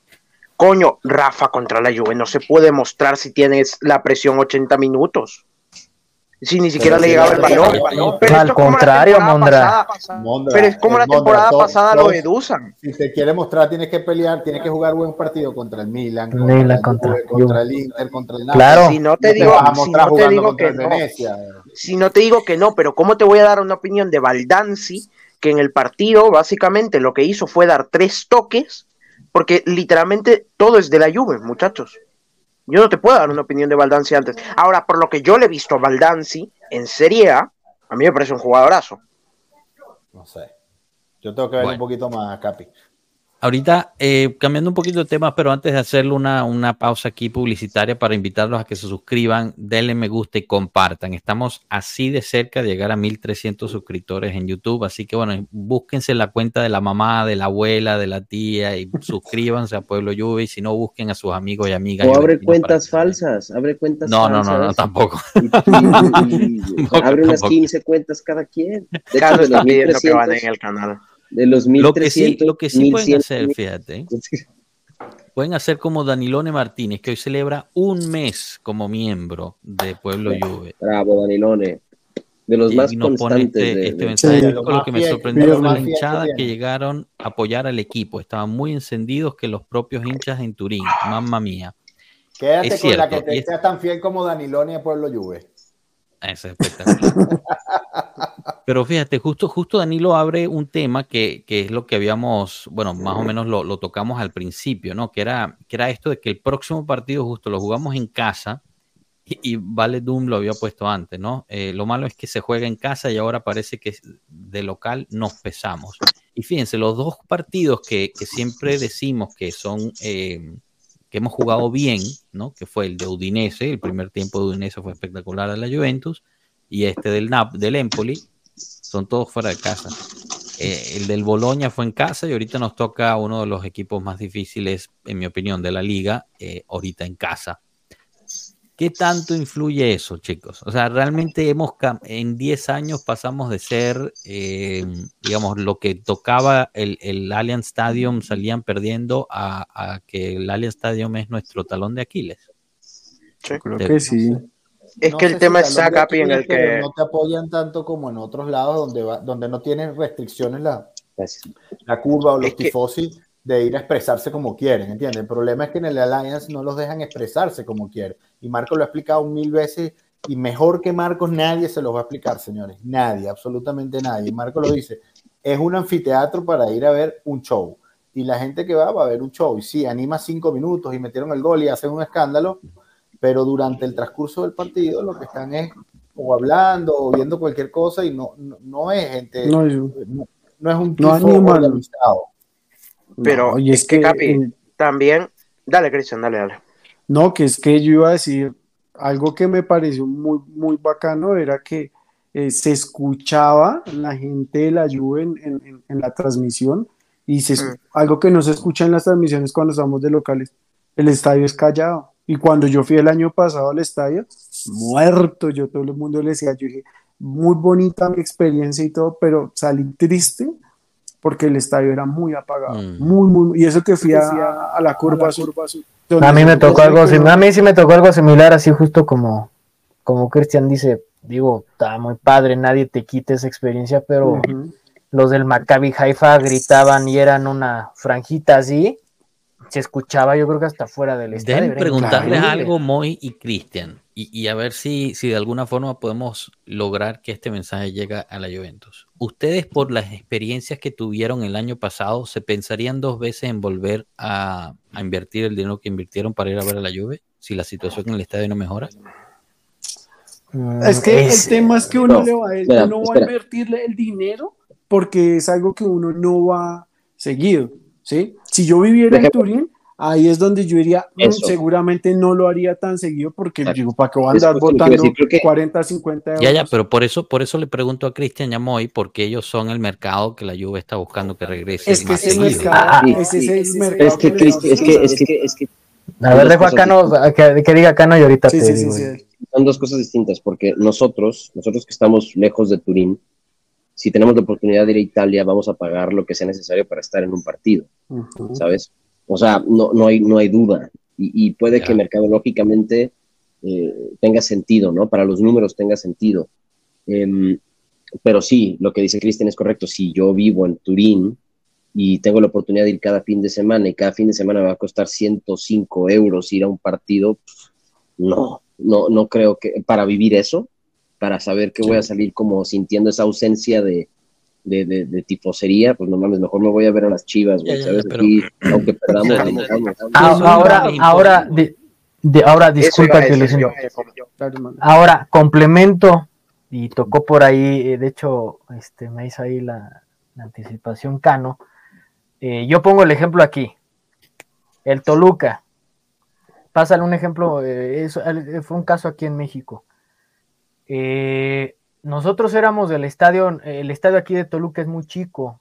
coño, Rafa contra la Juve no se puede mostrar si tienes la presión 80 minutos. Si ni siquiera Pero le llegaba el balón. Pero Al contrario, Mondra. pasada. Mondra, Pero es como la Mondra, temporada pasada lo todos- de Dusan. Si te quiere mostrar, tienes que pelear, tienes que jugar buen partido contra el Milan, contra, Milan, el, contra Juve, Juve. contra el Inter, contra el Napoli. Claro. Si no te No digo, si no te digo que no. Venecia. si no te digo que no, pero ¿cómo te voy a dar una opinión de Baldanzi que en el partido básicamente lo que hizo fue dar tres toques? Porque literalmente todo es de la Juve, muchachos. Yo no te puedo dar una opinión de Baldanzi antes. Ahora, por lo que yo le he visto a Baldanzi en Serie A, a mí me parece un jugadorazo. No sé. Yo tengo que ver Bueno. un poquito más, Capi. Ahorita, eh, cambiando un poquito de temas, pero antes de hacerle una, una pausa aquí publicitaria para invitarlos a que se suscriban, denle me gusta y compartan. Estamos así de cerca de llegar a 1300 suscriptores en YouTube, así que bueno, búsquense la cuenta de la mamá, de la abuela, de la tía y suscríbanse a Pueblo Lluvia y si no, busquen a sus amigos y amigas. o abre cuentas falsas, abre cuentas No, no, falsas. no, no, tampoco. Y- y- y- Tampoco, abre unas tampoco. 15 cuentas cada quien. De hecho, Carlos de los que van 1300, en el canal. De los Lo que sí, 1300, lo que sí pueden 1100, hacer, fíjate, pueden hacer como Danilone Martínez, que hoy celebra un mes como miembro de Pueblo Juve. Bravo, Danilone. De los Y más nos pone constantes. este, de- este de- mensaje. Lo que me sorprendió fue la hinchada que que llegaron a apoyar al equipo. Estaban muy encendidos que los propios hinchas en Turín. Mamma mía. Quédate Es con la cierto, que y te es- sea tan fiel como Daniloni a Pueblo Juve. Eso es espectacular. Pero fíjate, justo, justo Danilo abre un tema que, que es lo que habíamos, bueno, más o menos lo, tocamos al principio, ¿no? Que era, que era esto de que el próximo partido justo lo jugamos en casa y, Vale Doom lo había puesto antes, ¿no? Eh, lo malo es que se juega en casa y ahora parece que de local nos pesamos. Y fíjense, los dos partidos que, que siempre decimos que son, eh, que hemos jugado bien, ¿no? Que fue el de Udinese, el primer tiempo de Udinese fue espectacular a la Juventus, y este del, Nap del Empoli, son todos fuera de casa. eh, el del Boloña fue en casa y ahorita nos toca uno de los equipos más difíciles, en mi opinión, de la liga, eh, ahorita en casa. ¿Qué tanto influye eso, chicos? O sea, realmente hemos en 10 años pasamos de ser, eh, digamos, lo que tocaba el, el Allianz Stadium, salían perdiendo a, que el Allianz Stadium es nuestro talón de Aquiles. Creo que sí. Es que el tema está, Capi, en el que... No te apoyan tanto como en otros lados donde, va, donde no tienen restricciones la, la curva o los tifosi de ir a expresarse como quieren, ¿entiendes? El problema es que en el Alliance no los dejan expresarse como quieren. Y Marco lo ha explicado mil veces y mejor que Marcos nadie se los va a explicar, señores. Nadie, absolutamente nadie. Marco lo dice, es un anfiteatro para ir a ver un show. Y la gente que va va a ver un show. Y sí, anima cinco minutos y metieron el gol y hacen un escándalo, pero durante el transcurso del partido lo que están es o hablando o viendo cualquier cosa y no, no, es gente, no, es un tipo organizado. Pero es, que, Capi, también, dale Cristian, dale, dale. No, que es que yo iba a decir, algo que me pareció muy, muy bacano era que eh, se escuchaba la gente de la Juve en, la transmisión y se, mm. algo que no se escucha en las transmisiones cuando estamos de locales, el estadio es callado. Y cuando yo fui el año pasado al estadio, muerto, yo todo el mundo le decía, yo dije, muy bonita mi experiencia y todo, pero salí triste porque el estadio era muy apagado, mm. muy, muy, y eso que fui a, la curva, a, mí me tocó algo, a mí sí me tocó algo similar, así justo como, como Cristian dice, digo, está muy padre, nadie te quite esa experiencia, pero los del Maccabi Haifa gritaban y eran una franjita así, se escuchaba yo creo que hasta fuera del estadio. Deben preguntarles algo, Moy y Cristian, y, a ver si, si de alguna forma podemos lograr que este mensaje llegue a la Juventus. ¿Ustedes por las experiencias que tuvieron el año pasado, se pensarían dos veces en volver a, invertir el dinero que invirtieron para ir a ver a la Juve si la situación en el estadio no mejora? Es que el tema es que uno, le va, va a invertirle el dinero porque es algo que uno no va seguido. ¿sí? Si yo viviera en Turín, ahí es donde yo diría, mm, seguramente no lo haría tan seguido porque digo, ¿para qué voy a andar votando 40, 50 euros? Ya, ya, pero por eso, por eso le pregunto a Cristian Yamoy, porque ellos son el mercado que la Juve está buscando que regrese. Es que es el mercado, ese es el mercado. Es que, es que, es que, es que, a ver, dejo a Cano, que, que, diga Cano y ahorita te digo. Son dos cosas distintas, porque nosotros, nosotros que estamos lejos de Turín, si tenemos la oportunidad de ir a Italia, vamos a pagar lo que sea necesario para estar en un partido, ¿sabes? O sea, no, no, hay, no hay duda. Y, puede que mercadológicamente eh, tenga sentido, ¿no? Para los números tenga sentido. Em, pero sí, lo que dice Cristian es correcto. Si yo vivo en Turín y tengo la oportunidad de ir cada fin de semana y cada fin de semana me va a costar 105 euros ir a un partido, no, no, no creo que para vivir eso, para saber que voy a salir como sintiendo esa ausencia de, de, de, tifosería, pues no mames, mejor me voy a ver a las chivas, güey, ¿sabes? aunque perdamos, ahora, ahora, de, ahora, disculpa que les Ahora, complemento, y tocó por ahí, eh, de hecho, este, me hizo ahí la, anticipación Cano. Eh, yo pongo el ejemplo aquí. El Toluca. Pásale un ejemplo, eh, fue un caso aquí en México. Eh, nosotros éramos del estadio, el estadio aquí de Toluca es muy chico,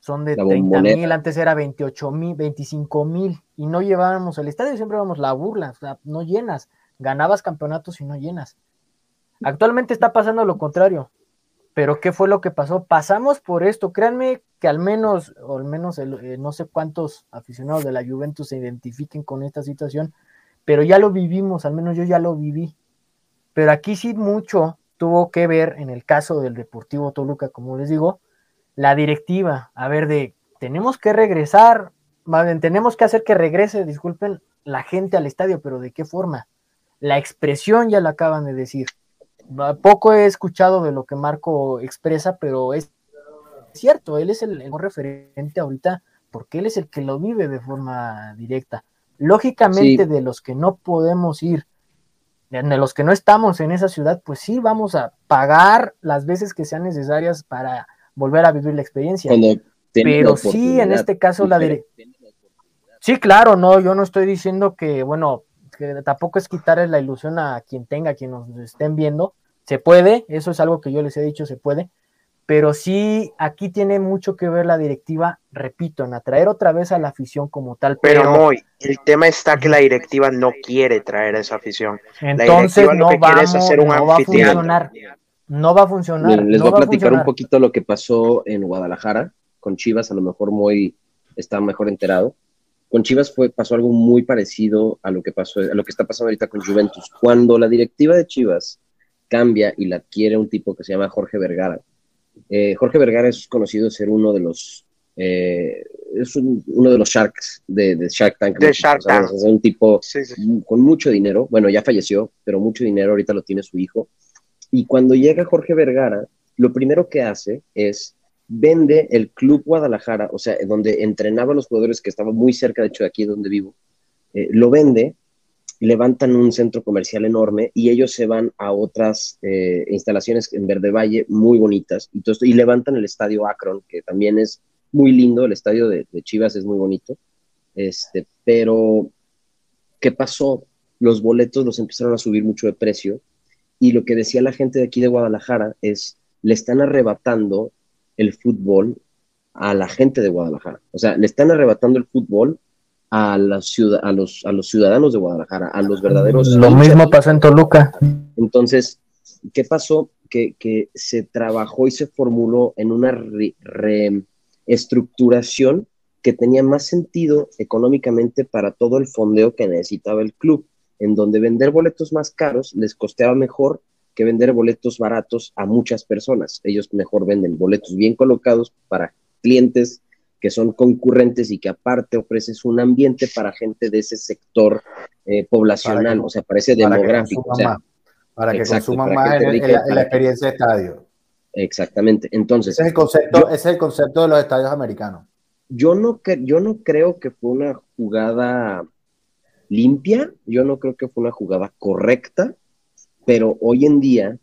son de 30 mil, antes era 28 mil, 25 mil, y no llevábamos el estadio, siempre íbamos la burla, o sea, no llenas, ganabas campeonatos y no llenas. Actualmente está pasando lo contrario, pero ¿qué fue lo que pasó? Pasamos por esto, créanme que al menos, o al menos eh, no sé cuántos aficionados de la Juventus se identifiquen con esta situación, pero ya lo vivimos, al menos yo ya lo viví. Pero aquí sí mucho tuvo que ver en el caso del Deportivo Toluca, como les digo, la directiva, a ver, de tenemos que regresar, tenemos que hacer que regrese, disculpen, la gente al estadio, pero ¿de qué forma? La expresión ya la acaban de decir. Poco he escuchado de lo que Marco expresa, pero es cierto, él es el, mejor referente ahorita porque él es el que lo vive de forma directa. Lógicamente, de los que no podemos ir de los que no estamos en esa ciudad, pues sí vamos a pagar las veces que sean necesarias para volver a vivir la experiencia. Pero sí, en este caso la directiva. Sí, claro, no, yo no estoy diciendo que, bueno, que tampoco es quitarle la ilusión a quien tenga, a quien nos estén viendo. Se puede, eso es algo que yo les he dicho, se puede. Pero sí, aquí tiene mucho que ver la directiva, repito, en atraer otra vez a la afición como tal. Pero, Pero, muy, el tema está que la directiva no quiere traer a esa afición. entonces lo no, que quiere es vamos, hacer un no va a funcionar. No va a funcionar. Miren, les no voy a platicar un poquito lo que pasó en Guadalajara con Chivas, a lo mejor muy está mejor enterado. Con Chivas fue, pasó algo muy parecido a lo que pasó, a lo que está pasando ahorita con Juventus. Cuando la directiva de Chivas cambia y la adquiere un tipo que se llama Jorge Vergara. Eh, Jorge Vergara es conocido ser uno de los eh, es un- uno de los Sharks de, de Shark Tank. De. Shark O sea, Tank. Es un tipo Sí, sí. con mucho dinero, bueno, ya falleció, pero mucho dinero ahorita lo tiene su hijo. Y cuando llega Jorge Vergara, lo primero que hace es vende el Club Guadalajara, o sea, donde entrenaba a los jugadores que estaban muy cerca, de hecho, de aquí donde vivo, eh, lo vende, levantan un centro comercial enorme y ellos se van a otras eh, instalaciones en Verde Valle muy bonitas y, todo esto, y levantan el estadio Akron, que también es muy lindo, el estadio de, de Chivas es muy bonito, este, pero ¿qué pasó? Los boletos los empezaron a subir mucho de precio y lo que decía la gente de aquí de Guadalajara es, le están arrebatando el fútbol a la gente de Guadalajara. O sea, le están arrebatando el fútbol a, la ciudad, a, los, a los ciudadanos de Guadalajara, a los verdaderos. Lo hinchas. mismo pasó en Toluca. Entonces, ¿qué pasó? Que, que se trabajó y se formuló en una re- reestructuración que tenía más sentido económicamente para todo el fondeo que necesitaba el club, en donde vender boletos más caros les costeaba mejor que vender boletos baratos a muchas personas. Ellos mejor venden boletos bien colocados para clientes que son concurrentes y que aparte ofreces un ambiente para gente de ese sector eh, poblacional, que- o sea, parece para que demográfico. o consuman sea, más, para que exacto, consuman para más gente en, la, en la para que- experiencia de estadio. Exactamente. Entonces, Ese es el concepto, ese es el concepto de los estadios americanos. yo no, yo no creo que fue una jugada limpia, yo no creo que fue una jugada correcta, pero hoy en día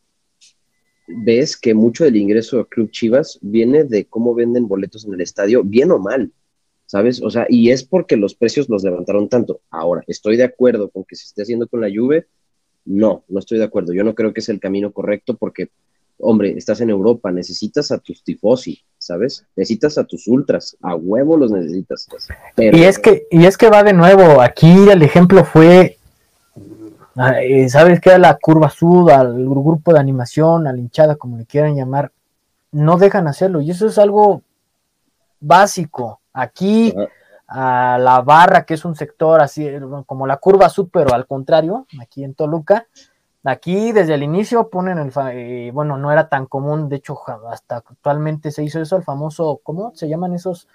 ves que mucho del ingreso del Club Chivas viene de cómo venden boletos en el estadio, bien o mal, ¿sabes? O sea, y es porque los precios los levantaron tanto. Ahora, ¿estoy de acuerdo con que se esté haciendo con la Juve? No, no estoy de acuerdo. Yo no creo que es el camino correcto porque, hombre, estás en Europa, necesitas a tus tifosi, ¿sabes? Necesitas a tus ultras, a huevo los necesitas. Pero, Y es que, y es que va de nuevo, aquí el ejemplo fue, ¿sabes qué? A la curva sud, al grupo de animación, a la hinchada, como le quieran llamar, no dejan hacerlo. Y eso es algo básico. Aquí, a la barra, que es un sector así, como la curva sud, pero al contrario, aquí en Toluca, aquí desde el inicio ponen el, eh, bueno, no era tan común, de hecho, hasta actualmente se hizo eso, el famoso, ¿cómo se llaman esos?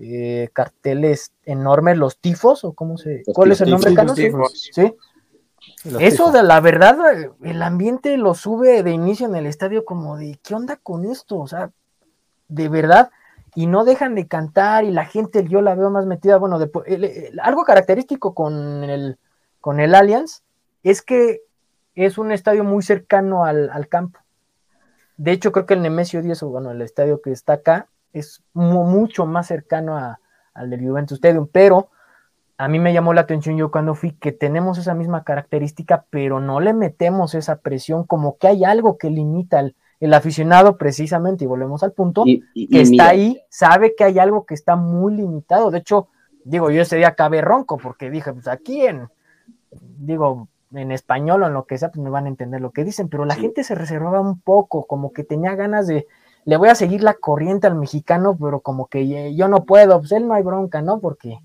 eh, carteles enormes, los tifos, o cómo se, Los ¿cuál es el tifos, nombre, sí, Carlos? los tifos. Sí. Eso de la verdad, el ambiente lo sube de inicio en el estadio como de, ¿qué onda con esto? O sea, de verdad, y no dejan de cantar y la gente yo la veo más metida, bueno, de- el- el- algo característico con el, con el Allianz es que es un estadio muy cercano al, al campo. De hecho, creo que el Nemesio 10, o bueno, el estadio que está acá, es mu- mucho más cercano a- al del Juventus Stadium, pero a mí me llamó la atención yo cuando fui que tenemos esa misma característica, pero no le metemos esa presión, como que hay algo que limita al el aficionado precisamente, y volvemos al punto, y, y- que y está mira, ahí, sabe que hay algo que está muy limitado. De hecho, digo, yo ese día acabé ronco porque dije, pues aquí en, digo, en español o en lo que sea, pues me van a entender lo que dicen, pero la Sí. gente se reservaba un poco, como que tenía ganas de, le voy a seguir la corriente al mexicano, pero como que yo no puedo, pues él no hay bronca, ¿no? Porque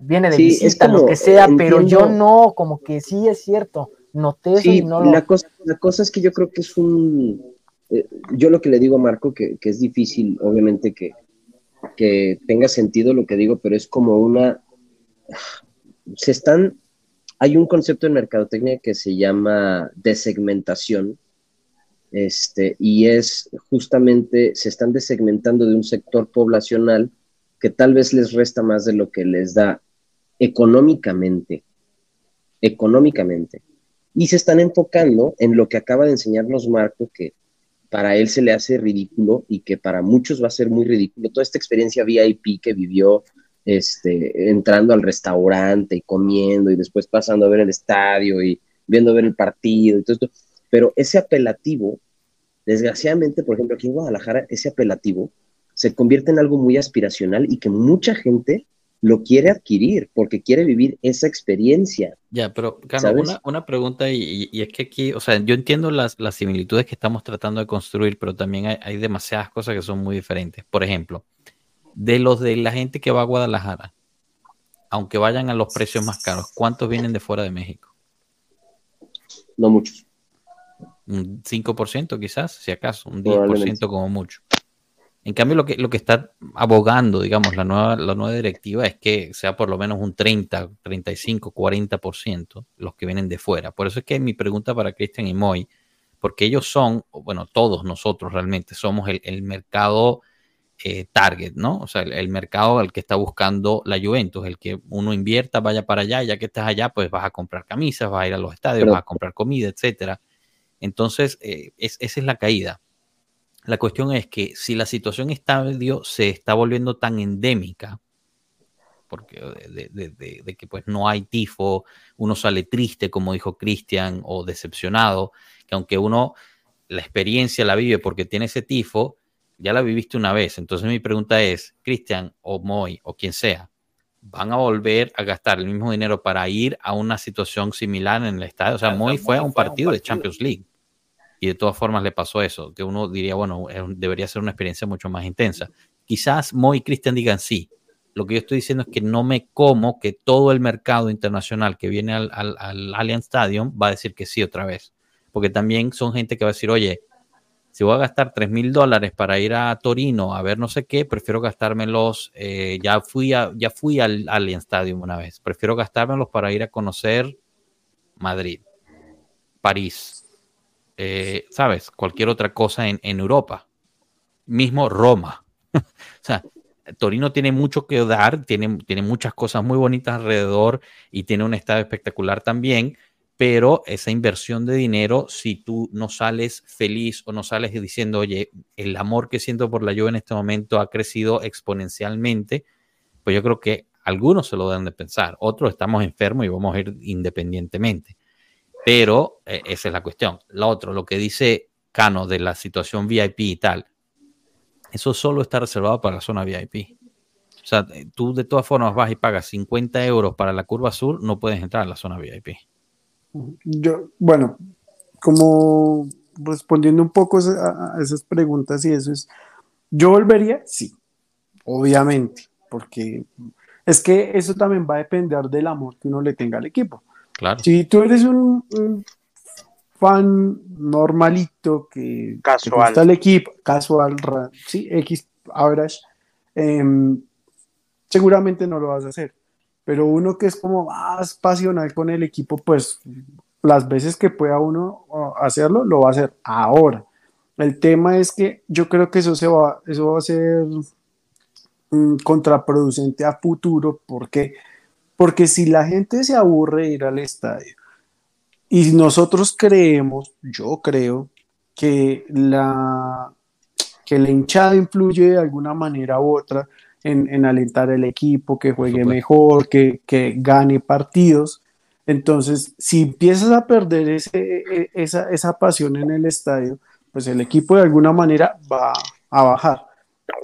viene de Sí, visita, lo que sea, pero yo no, como que sí es cierto, noté eso Sí, y no lo... la, cosa, la cosa es que yo creo que es un... eh, yo lo que le digo a Marco, que, que es difícil, obviamente, que, que tenga sentido lo que digo, pero es como una... Se están... Hay un concepto en mercadotecnia que se llama desegmentación, este, y es justamente, se están desegmentando de un sector poblacional que tal vez les resta más de lo que les da económicamente, económicamente y se están enfocando en lo que acaba de enseñarnos Marco, que para él se le hace ridículo y que para muchos va a ser muy ridículo. Toda esta experiencia VIP que vivió este, entrando al restaurante y comiendo y después pasando a ver el estadio y viendo ver el partido y todo esto. Pero ese apelativo Desgraciadamente, por ejemplo, aquí en Guadalajara, ese apelativo se convierte en algo muy aspiracional y que mucha gente lo quiere adquirir porque quiere vivir esa experiencia. Ya, pero Carlos, una, pregunta y, es que aquí, o sea, yo entiendo las, similitudes que estamos tratando de construir, pero también hay, hay, demasiadas cosas que son muy diferentes. Por ejemplo, de los de la gente que va a Guadalajara, aunque vayan a los precios más caros, ¿cuántos vienen de fuera de México? No muchos. Un 5% quizás, si acaso, un 10% como mucho. En cambio, lo que, lo que está abogando, digamos, la nueva, la nueva directiva es que sea por lo menos un 30, 35, 40% los que vienen de fuera. Por eso es que mi pregunta para Cristian y Moy, porque ellos son, bueno, todos nosotros realmente somos el, mercado eh, target, ¿no? O sea, el, mercado al que está buscando la Juventus, el que uno invierta, vaya para allá, ya que estás allá, pues vas a comprar camisas, vas a ir a los estadios, vas a comprar comida, etcétera. Entonces, eh, esa es la caída. La cuestión es que si la situación estadio se está volviendo tan endémica, porque de, que pues no hay tifo, uno sale triste, como dijo Cristian, o decepcionado, que aunque uno la experiencia la vive porque tiene ese tifo, ya la viviste una vez. Entonces mi pregunta es, Cristian o Moy o quien sea, ¿van a volver a gastar el mismo dinero para ir a una situación similar en el estadio? O sea, Moy fue a un partido de Champions League y de todas formas le pasó eso, que uno diría, bueno, debería ser una experiencia mucho más intensa. Quizás Moy y Cristian digan sí. Lo que yo estoy diciendo es que no me como que todo el mercado internacional que viene al, al, Allianz Stadium va a decir que sí otra vez. Porque también son gente que va a decir, oye, si voy a gastar 3 mil dólares para ir a Torino a ver no sé qué, prefiero gastármelos, eh, ya, fui a, ya fui al Allianz Stadium una vez, prefiero gastármelos para ir a conocer Madrid, París, eh, ¿sabes? Cualquier otra cosa en, Europa. Mismo Roma. o sea, Torino tiene mucho que dar, tiene, tiene muchas cosas muy bonitas alrededor y tiene un estado espectacular también, pero esa inversión de dinero, si tú no sales feliz o no sales diciendo, oye, el amor que siento por la lluvia en este momento ha crecido exponencialmente, pues yo creo que algunos se lo deben de pensar, otros estamos enfermos y vamos a ir independientemente. Pero eh, esa es la cuestión. Lo otro, lo que dice Cano de la situación VIP y tal, eso solo está reservado para la zona VIP. O sea, eh, tú de todas formas vas y pagas 50 euros para la curva sur, no puedes entrar a la zona VIP. Yo, bueno, como respondiendo un poco a, esas preguntas y eso es, yo volvería, sí, obviamente, porque es que eso también va a depender del amor que uno le tenga al equipo. Si tú eres un, fan normalito que casual. gusta el equipo, casual, sí, X average, em, seguramente no lo vas a hacer. Pero uno que es como más pasional con el equipo, pues las veces que pueda uno hacerlo, lo va a hacer ahora. El tema es que yo creo que eso, se va, eso va a ser mm, contraproducente a futuro porque porque si la gente se aburre de ir al estadio y nosotros creemos, yo creo, que la, que la hinchada influye de alguna manera u otra en, alentar el equipo, que juegue mejor, que, gane partidos. Entonces, si empiezas a perder ese, e, esa, esa pasión en el estadio, pues el equipo de alguna manera va a bajar.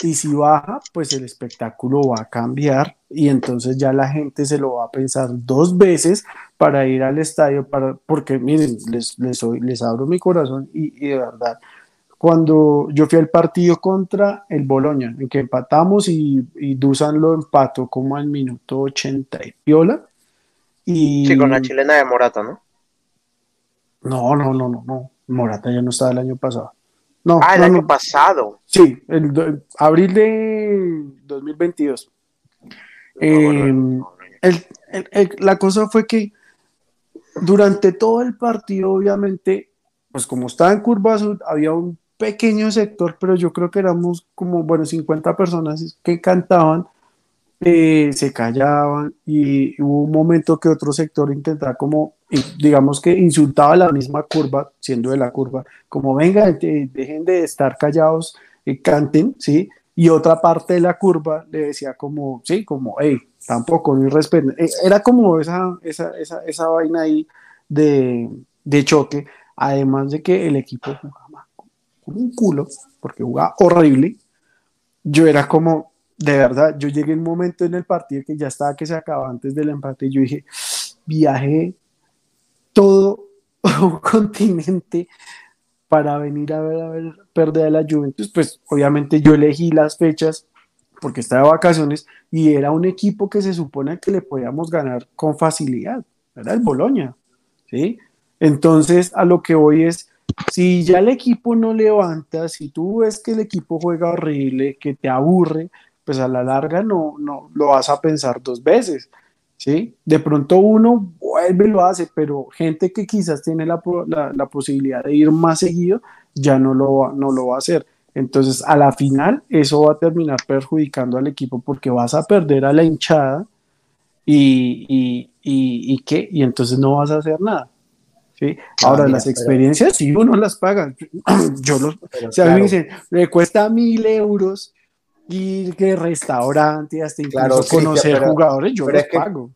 Y si baja, pues el espectáculo va a cambiar y entonces ya la gente se lo va a pensar dos veces para ir al estadio, para, porque miren, les, les, les abro mi corazón y, de verdad, cuando yo fui al partido contra el Boloña, en que empatamos y, y Dusan lo empató como al minuto 80 y piola. Y... Sí, con la chilena de Morata, ¿no? No, no, no, no, no. Morata ya no estaba el año pasado. No, ah, el año pasado. Sí, el, abril de 2022. Em, la cosa fue que durante todo el partido, obviamente, pues como estaba en Curva Sur, había un pequeño sector, pero yo creo que éramos como, bueno, 50 personas que cantaban, eh, se callaban y hubo un momento que otro sector intentaba como digamos que insultaba la misma curva, siendo de la curva, como venga, dejen de estar callados, y canten, ¿sí? Y otra parte de la curva le decía como, sí, como, hey, tampoco, no respeto. Eh, era como esa, esa, esa, esa vaina ahí de, de, choque, además de que el equipo jugaba como un culo, porque jugaba horrible, yo era como, de verdad, yo llegué un momento en el partido que ya estaba que se acababa antes del empate y yo dije, viajé todo un continente para venir a ver, a ver perder a la Juventus, pues obviamente yo elegí las fechas porque estaba de vacaciones y era un equipo que se supone que le podíamos ganar con facilidad, era el Boloña, ¿sí? Entonces, a lo que voy es, si ya el equipo no levanta, si tú ves que el equipo juega horrible, que te aburre, pues a la larga no, no lo vas a pensar dos veces. ¿sí? De pronto uno vuelve y lo hace, pero gente que quizás tiene la, la, posibilidad de ir más seguido, ya no lo, no lo va a hacer. Entonces, a la final, eso va a terminar perjudicando al equipo porque vas a perder a la hinchada y, y, y, ¿qué? Y entonces no vas a hacer nada. ¿sí? Ah, Ahora, las experiencias, si uno las paga. Yo los, o sea, me dicen, le cuesta mil euros ir que restaurante, hasta incluso conocer jugadores, yo los pago.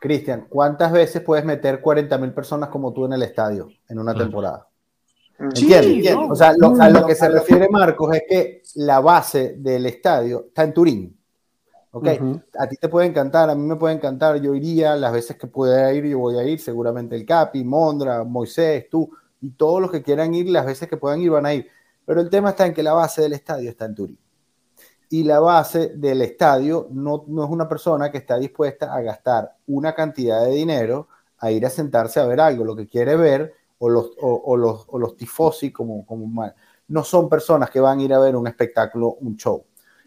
Cristian, ¿cuántas veces puedes meter 40 mil personas como tú en el estadio en una temporada? ¿Entiendes? o sea, a lo que se refiere Marcos es que la base del estadio está en Turín. ¿Ok? A ti te puede encantar, a mí me puede encantar, yo iría las veces que pueda ir, yo voy a ir, seguramente el Capi, Mondra, Moisés, tú, y todos los que quieran ir, las veces que puedan ir van a ir. Pero el tema está en que la base del estadio está en Turín y la base del estadio no, no, es una persona que está dispuesta a gastar una cantidad de dinero a ir a sentarse a ver algo. Lo que quiere ver, o los, o, los, o los tifosi, como, como no son personas que van a ir a ver un espectáculo, un show.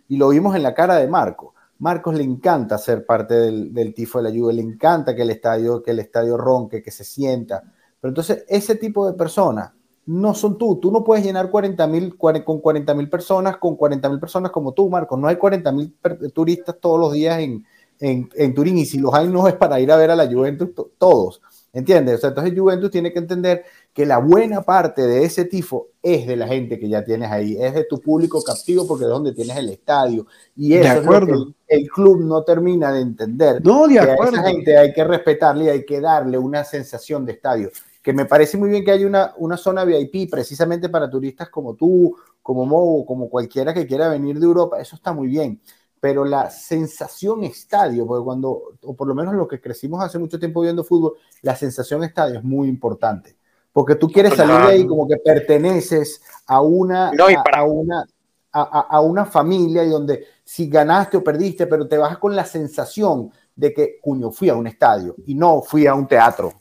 Y lo vimos en la cara de Marco. Marcos le encanta ser parte del, tifo de la lluvia, le encanta que el estadio, que el estadio ronque, que se sienta. Pero entonces, ese tipo de personas no son tú. Tú no puedes llenar 40 mil con 40 mil personas, con 40 mil personas como tú, Marco. No hay 40 mil turistas todos los días en, en, Turín y si los hay no es para ir a ver a la Juventus todos. ¿Entiendes? O sea, entonces Juventus tiene que entender que la buena parte de ese tifo es de la gente que ya tienes ahí, es de tu público captivo porque es donde tienes el estadio. Y eso es lo que el, club no termina de entender. No, de acuerdo. a esa gente hay que respetarle y hay que darle una sensación de estadio que me parece muy bien que haya una, una zona VIP precisamente para turistas como tú, como Mo, como cualquiera que quiera venir de Europa, eso está muy bien. Pero la sensación estadio, porque cuando, o por lo menos lo que crecimos hace mucho tiempo viendo fútbol, la sensación estadio es muy importante. Porque tú quieres salir de ahí como que perteneces a una, a, una, a, a, una familia y donde si ganaste o perdiste, pero te vas con la sensación de que, cuño, fui a un estadio y no fui a un teatro.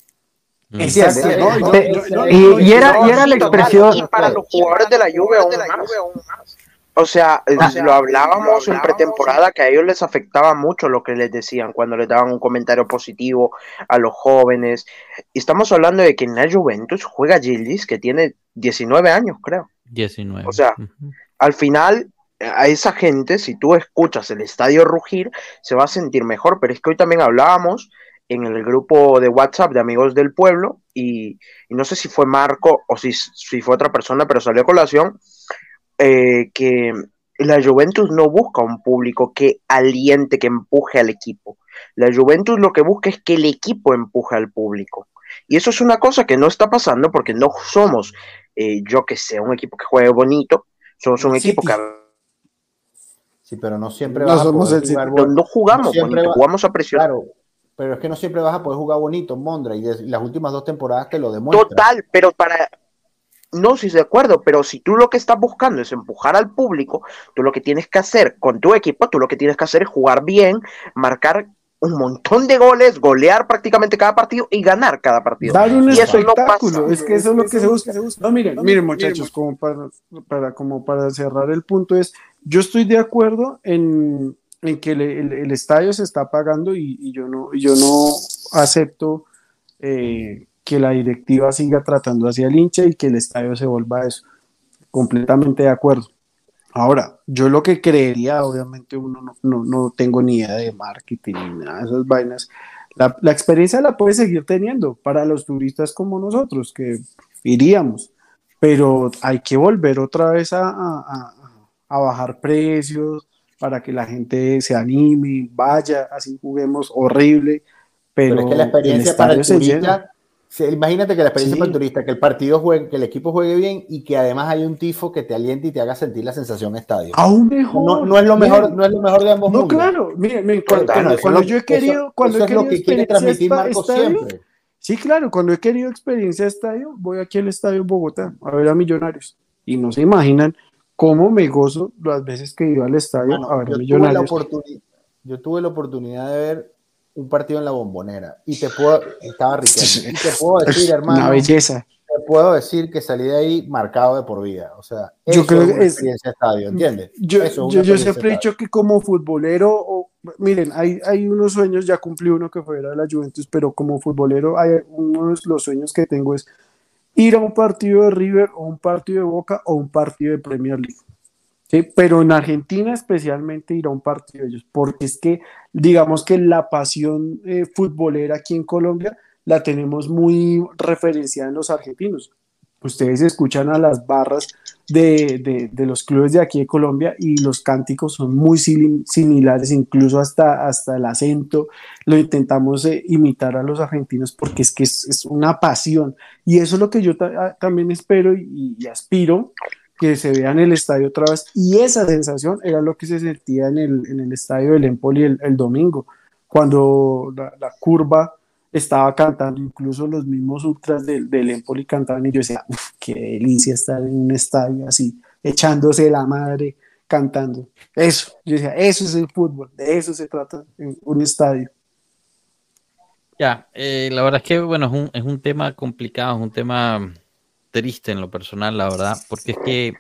Y era la expresión. Y para los jugadores de la Juve aún más. O sea, ah. lo hablábamos en pretemporada que a ellos les afectaba mucho lo que les decían cuando les daban un comentario positivo a los jóvenes. Y estamos hablando de que en la Juventus juega Gildis, que tiene 19 años, creo. 19. O sea, al final, a esa gente, si tú escuchas el estadio rugir, se va a sentir mejor. Pero es que hoy también hablábamos en el grupo de WhatsApp de Amigos del Pueblo y, no sé si fue Marco o si, si, fue otra persona, pero salió a colación eh, que la Juventus no busca un público que aliente, que empuje al equipo. La Juventus lo que busca es que el equipo empuje al público. Y eso es una cosa que no está pasando porque no somos, eh, yo que sé, un equipo que juegue bonito, somos un equipo que... Sí, pero no siempre no, somos el no, jugamos bonito, jugamos a presión pero es que no siempre vas a poder jugar bonito, Mondra, y, las últimas dos temporadas te lo demuestran. Total, pero para... No, sí, de acuerdo, pero si tú lo que estás buscando es empujar al público, tú lo que tienes que hacer con tu equipo, tú lo que tienes que hacer es jugar bien, marcar un montón de goles, golear prácticamente cada partido y ganar cada partido. Dar un espectáculo, es que eso es lo que se busca. No, miren, miren muchachos, como para, para, como para cerrar el punto es, yo estoy de acuerdo en, en que el, estadio se está pagando y, yo, no, yo no acepto eh, que la directiva siga tratando hacia el hincha y que el estadio se vuelva eso. Completamente de acuerdo. Ahora, yo lo que creería, obviamente uno no, no, tengo ni idea de marketing ni nada de esas vainas. La, la, experiencia la puede seguir teniendo para los turistas como nosotros, que iríamos, pero hay que volver otra vez a, a, a bajar precios, para que la gente se anime, vaya, así juguemos horrible. Pero, es que la experiencia para el turista, Sí, imagínate que la experiencia para el turista, que el partido juegue, que el equipo juegue bien y que además hay un tifo que te aliente y te haga sentir la sensación estadio. Aún mejor. No, es lo mejor, no es lo mejor de ambos no, claro, miren, cuando, yo he querido, cuando he querido que quiere transmitir Marcos siempre. Sí, claro, cuando he querido experiencia de estadio, voy aquí al estadio Bogotá a ver a Millonarios. Y no se imaginan cómo me gozo las veces que iba al estadio a ver a Millonarios. yo tuve la oportunidad de ver un partido en la bombonera y te puedo, estaba y te puedo decir, hermano, una belleza. Te puedo decir que salí de ahí marcado de por vida. O sea, yo creo que es estadio, ¿entiendes? Yo, yo, siempre he dicho que como futbolero, o, miren, hay, hay unos sueños, ya cumplí uno que fuera de la Juventus, pero como futbolero, hay uno de los sueños que tengo es ir a un partido de River o un partido de Boca o un partido de Premier League. ¿sí? Pero en Argentina especialmente ir a un partido de ellos, porque es que digamos que la pasión eh, futbolera aquí en Colombia la tenemos muy referenciada en los argentinos. Ustedes escuchan a las barras de, los clubes de aquí de Colombia y los cánticos son muy similares, incluso hasta, hasta el acento. Lo intentamos eh, imitar a los argentinos porque es que es, una pasión. Y eso es lo que yo también espero y, aspiro que se vea en el estadio otra vez. Y esa sensación era lo que se sentía en el, en el estadio del Empoli el domingo, cuando la, curva estaba cantando, incluso los mismos ultras del, del Empoli cantaban y yo decía, qué delicia estar en un estadio así, echándose la madre, cantando. Eso, yo decía, eso es el fútbol, de eso se trata un estadio. Ya, eh, la verdad es que, bueno, es un, es un tema complicado, es un tema triste en lo personal, la verdad, porque es que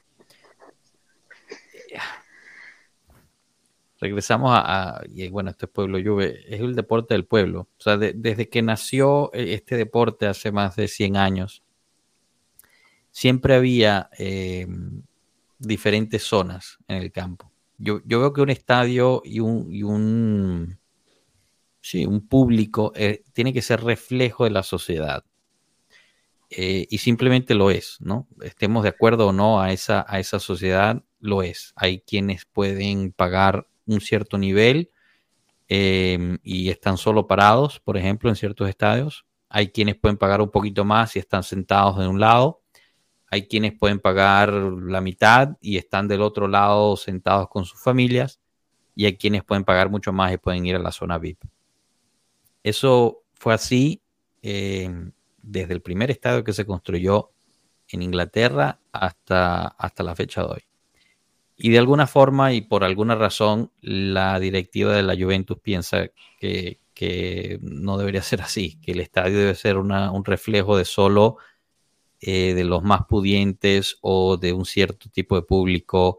regresamos a, y bueno, este pueblo Juve es el deporte del pueblo. O sea, desde que nació e, este deporte hace más de 100 años, siempre había eh, diferentes zonas en el campo. Yo, yo, veo que un estadio y un, y un, sí, un público eh, tiene que ser reflejo de la sociedad. Eh, y simplemente lo es, ¿no? Estemos de acuerdo o no a esa, a esa sociedad, lo es. Hay quienes pueden pagar un cierto nivel em, y están solo parados, por ejemplo, en ciertos estadios. Hay quienes pueden pagar un poquito más y están sentados de un lado. Hay quienes pueden pagar la mitad y están del otro lado sentados con sus familias. Y hay quienes pueden pagar mucho más y pueden ir a la zona VIP. Eso fue así em, desde el primer estadio que se construyó en Inglaterra hasta, hasta la fecha de hoy. Y de alguna forma y por alguna razón, la directiva de la Juventus piensa que, no debería ser así, que el estadio debe ser un reflejo de solo eh, de los más pudientes o de un cierto tipo de público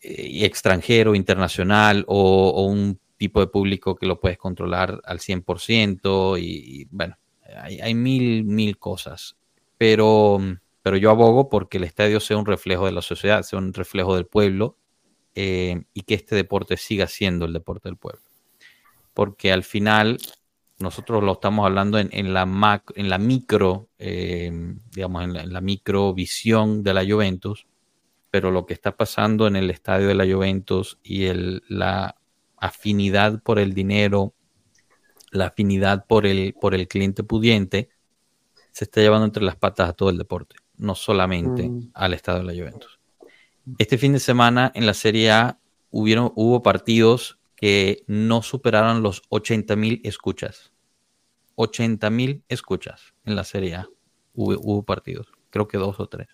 eh, extranjero, internacional o, un tipo de público que lo puedes controlar al 100% y bueno, hay, mil, mil cosas, pero, pero yo abogo porque el estadio sea un reflejo de la sociedad, sea un reflejo del pueblo eh, y que este deporte siga siendo el deporte del pueblo. Porque al final nosotros lo estamos hablando en, la, en la micro, eh, digamos, en la, micro visión de la Juventus, pero lo que está pasando en el estadio de la Juventus y la afinidad por el dinero, la afinidad por el, por el cliente pudiente se está llevando entre las patas a todo el deporte, no solamente mm. al estado de la Juventus. Este fin de semana en la Serie A hubieron, hubo partidos que no superaron los 80 mil escuchas. 80 mil escuchas en la Serie A. Hubo, hubo partidos, creo que dos o tres.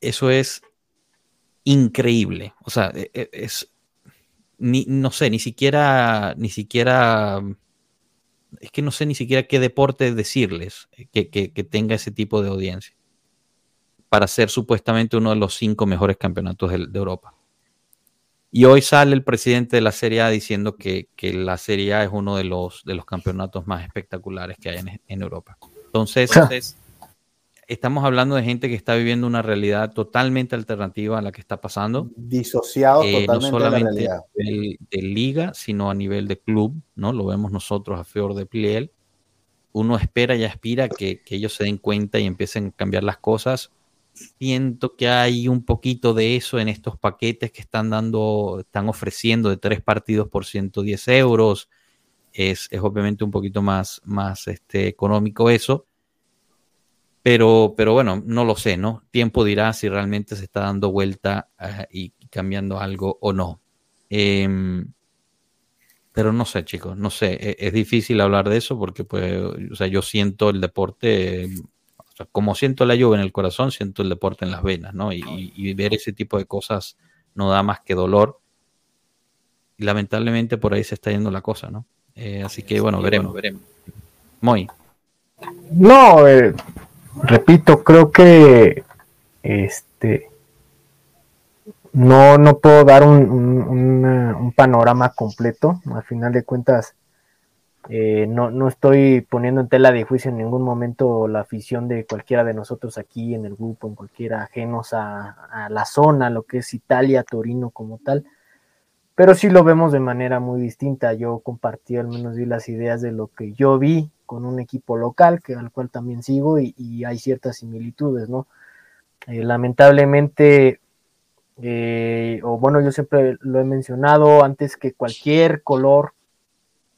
Eso es increíble. O sea, e, e, es, ni, no sé, ni siquiera, ni siquiera, es que no sé ni siquiera qué deporte decirles que, tenga ese tipo de audiencia para ser supuestamente uno de los cinco mejores campeonatos de, Europa. Y hoy sale el presidente de la Serie A diciendo que, la Serie A es uno de los, de los campeonatos más espectaculares que hay en, en Europa. Entonces, estamos hablando de gente que está viviendo una realidad totalmente alternativa a la que está pasando. Disociado eh, totalmente no solamente de la De, liga, sino a nivel de club, ¿no? Lo vemos nosotros a Fior de Pliel. Uno espera y aspira que, que, ellos se den cuenta y empiecen a cambiar las cosas. Siento que hay un poquito de eso en estos paquetes que están dando, están ofreciendo de tres partidos por 110 euros es, es obviamente un poquito más, más este, económico eso. Pero, pero bueno, no lo sé, ¿no? Tiempo dirá si realmente se está dando vuelta uh, y cambiando algo o no. Eh, pero no sé, chicos, no sé. Es, es, difícil hablar de eso porque, pues, o sea, yo siento el deporte, o sea, como siento la lluvia en el corazón, siento el deporte en las venas, ¿no? Y, y ver ese tipo de cosas no da más que dolor. Y lamentablemente por ahí se está yendo la cosa, ¿no? Eh, así que bueno, veremos, veremos. Muy. No, eh, repito, creo que este no, no puedo dar un, un, panorama completo. Al final de cuentas, eh, no, no, estoy poniendo en tela de juicio en ningún momento la afición de cualquiera de nosotros aquí en el grupo, en cualquiera ajenos a, a la zona, lo que es Italia, Torino como tal. Pero sí lo vemos de manera muy distinta. Yo compartí al menos vi las ideas de lo que yo vi con un equipo local, que al cual también sigo, y, hay ciertas similitudes, ¿no? Eh, lamentablemente, eh, o bueno, yo siempre lo he mencionado, antes que cualquier color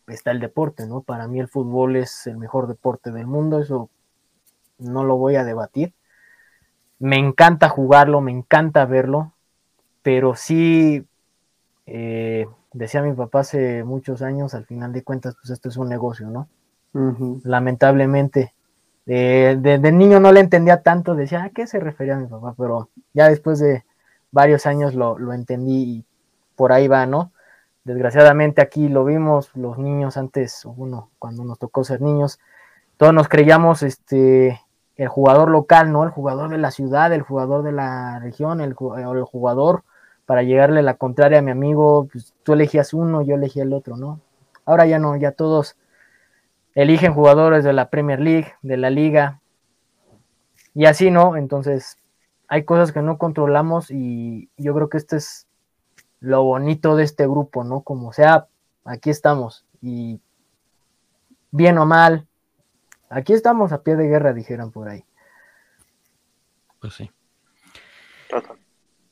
está el deporte, ¿no? Para mí el fútbol es el mejor deporte del mundo, eso no lo voy a debatir. Me encanta jugarlo, me encanta verlo, pero sí, eh, decía mi papá hace muchos años, al final de cuentas, pues esto es un negocio, ¿no? Lamentablemente. De, de, niño no le entendía tanto, decía, ¿a qué se refería mi papá? Pero ya después de varios años lo, lo entendí y por ahí va, ¿no? Desgraciadamente aquí lo vimos, los niños antes, bueno, cuando nos tocó ser niños, todos nos creíamos este el jugador local, ¿no? El jugador de la ciudad, el jugador de la región, el, el jugador para llegarle la contraria a mi amigo, pues tú elegías uno, yo elegía el otro, ¿no? Ahora ya no, ya todos eligen jugadores de la Premier League, de la liga, y así, ¿no? Entonces, hay cosas que no controlamos y yo creo que este es lo bonito de este grupo, ¿no? Como sea, aquí estamos y bien o mal, aquí estamos a pie de guerra, dijeran por ahí. Pues sí.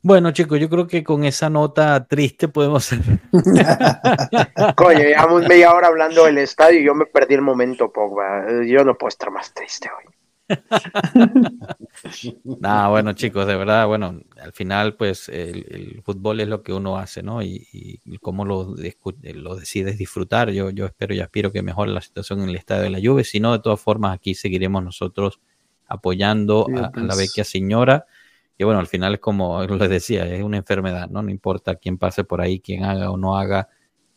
Bueno, chicos, yo creo que con esa nota triste podemos. Coño, llevamos media hora hablando del estadio y yo me perdí el momento, Pogba. Yo no puedo estar más triste hoy. nah, bueno, chicos, de verdad, bueno, al final, pues el, el fútbol es lo que uno hace, ¿no? Y, y cómo lo, lo, decides disfrutar. Yo, yo espero y aspiro que mejore la situación en el estadio de la Juve. Si no, de todas formas, aquí seguiremos nosotros apoyando sí, a, pues. a, la vecchia señora. Que bueno, al final es como les decía, es una enfermedad, ¿no? No importa quién pase por ahí, quién haga o no haga,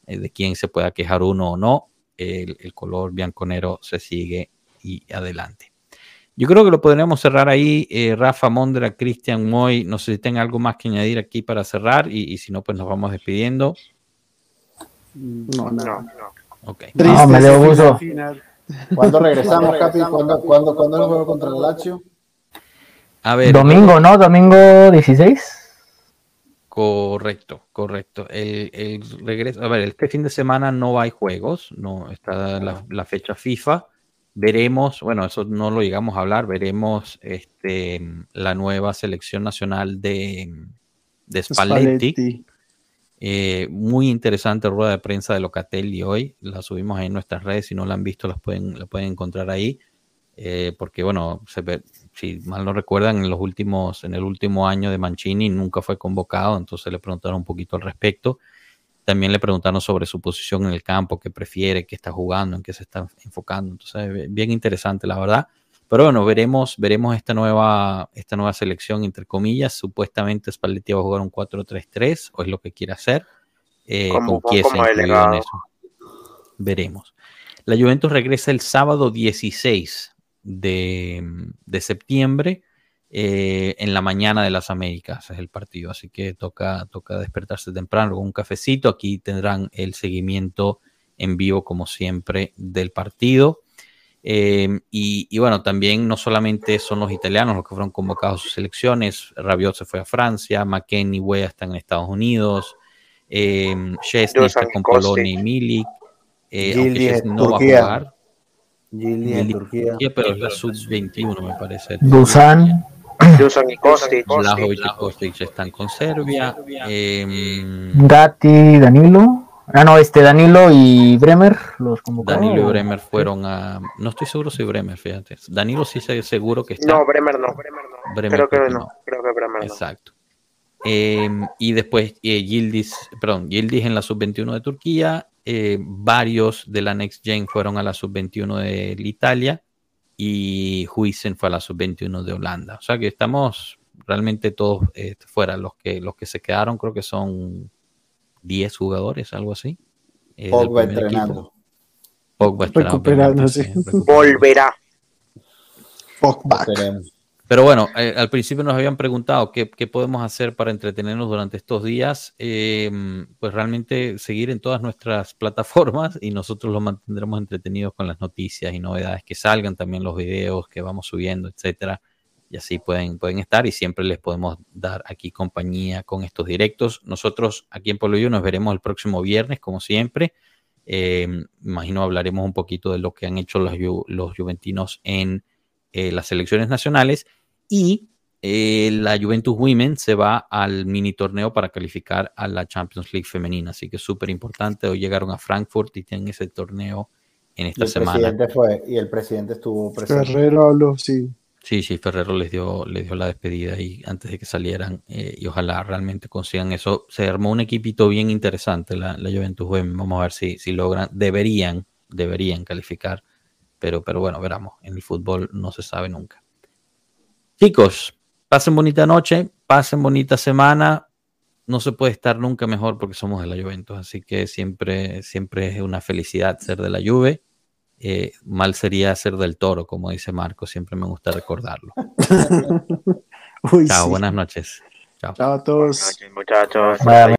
eh, de quién se pueda quejar uno o no, el, el color bianconero se sigue y adelante. Yo creo que lo podríamos cerrar ahí. Eh, Rafa Mondra, Cristian Moy, no sé si tengan algo más que añadir aquí para cerrar y, y si no, pues nos vamos despidiendo. No, no, no. Okay. Triste no, me dio gusto. ¿Cuándo regresamos, Capi? ¿Cuándo, cuándo, cuándo el juego contra el Lazio? A ver. Domingo, ¿no? Domingo 16. Correcto, correcto. El, el, regreso, a ver, este fin de semana no hay juegos, no está la, la fecha FIFA veremos, bueno, eso no lo llegamos a hablar, veremos este, la nueva selección nacional de, de Spalletti. Spalletti. Eh, muy interesante rueda de prensa de Locatelli hoy, la subimos ahí en nuestras redes, si no la han visto las pueden, la pueden encontrar ahí, eh, porque bueno, se ve, si mal no recuerdan, en los últimos, en el último año de Mancini nunca fue convocado, entonces le preguntaron un poquito al respecto. También le preguntaron sobre su posición en el campo, qué prefiere, qué está jugando, en qué se está enfocando. Entonces, bien interesante, la verdad. Pero bueno, veremos, veremos esta nueva, esta nueva selección, entre comillas. Supuestamente Spalletti va a jugar un 4-3-3, o es lo que quiere hacer. Eh, como, con como en eso. Veremos. La Juventus regresa el sábado 16 de, de septiembre eh, en la mañana de las Américas es el partido, así que toca, toca despertarse temprano con un cafecito. Aquí tendrán el seguimiento en vivo, como siempre, del partido. Eh, y, y, bueno, también no solamente son los italianos los que fueron convocados a sus selecciones, Rabiot se fue a Francia, McKenny Wea está en Estados Unidos, eh, Chesney está con Polonia y Milik, eh, aunque no va a jugar. Gili en Turquía. Turquía. pero es la sub-21 me parece. Dusan. Dusan y Kostic. Lajovic y Kostic están con Serbia. Eh, Gatti, Danilo. Ah, no, este Danilo y Bremer los convocaron. Danilo y. Bremer fueron a. No estoy seguro si Bremer, fíjate. Danilo sí sé seguro que está. No, Bremer no, Bremer no. Bremer creo que no. no. Creo que Bremer no. Exacto. Eh, y después eh, Yildiz, perdón, Yildiz en la sub-21 de Turquía, eh, varios de la Next Gen fueron a la sub-21 de Italia y Huisen fue a la sub-21 de Holanda. O sea que estamos realmente todos eh, fuera. Los que, los que se quedaron creo que son 10 jugadores, algo así. eh, Pogba entrenando. Pogba Recuperándose. Volverá. Pogba. Pero bueno, eh, al principio nos habían preguntado qué, qué podemos hacer para entretenernos durante estos días. Eh, pues realmente seguir en todas nuestras plataformas y nosotros los mantendremos entretenidos con las noticias y novedades que salgan, también los videos que vamos subiendo, etcétera. Y así pueden, pueden estar y siempre les podemos dar aquí compañía con estos directos. Nosotros aquí en You nos veremos el próximo viernes, como siempre. Eh, imagino hablaremos un poquito de lo que han hecho los, los juventinos en eh, las selecciones nacionales y eh, la Juventus Women se va al mini torneo para calificar a la Champions League femenina. Así que es súper importante. Hoy llegaron a Frankfurt y tienen ese torneo en Y esta el, semana. presidente fue, y el presidente estuvo presente. Ferrero habló, sí. Sí, sí, Ferrero les dio, les dio la despedida y antes de que salieran eh, y ojalá realmente consigan eso. Se armó un equipito bien interesante la, la Juventus Women. Vamos a ver si, si logran, deberían, deberían calificar, pero, pero bueno, veramos. En el fútbol no se sabe nunca. Chicos, pasen bonita noche, pasen bonita semana. No se puede estar nunca mejor porque somos de la Juventus, así que siempre, siempre es una felicidad ser de la Juve. Eh, mal sería ser del toro, como dice Marco, siempre me gusta recordarlo. Uy, Chao, sí. buenas noches. Chao. Chao a todos. Muchachos. Vaya,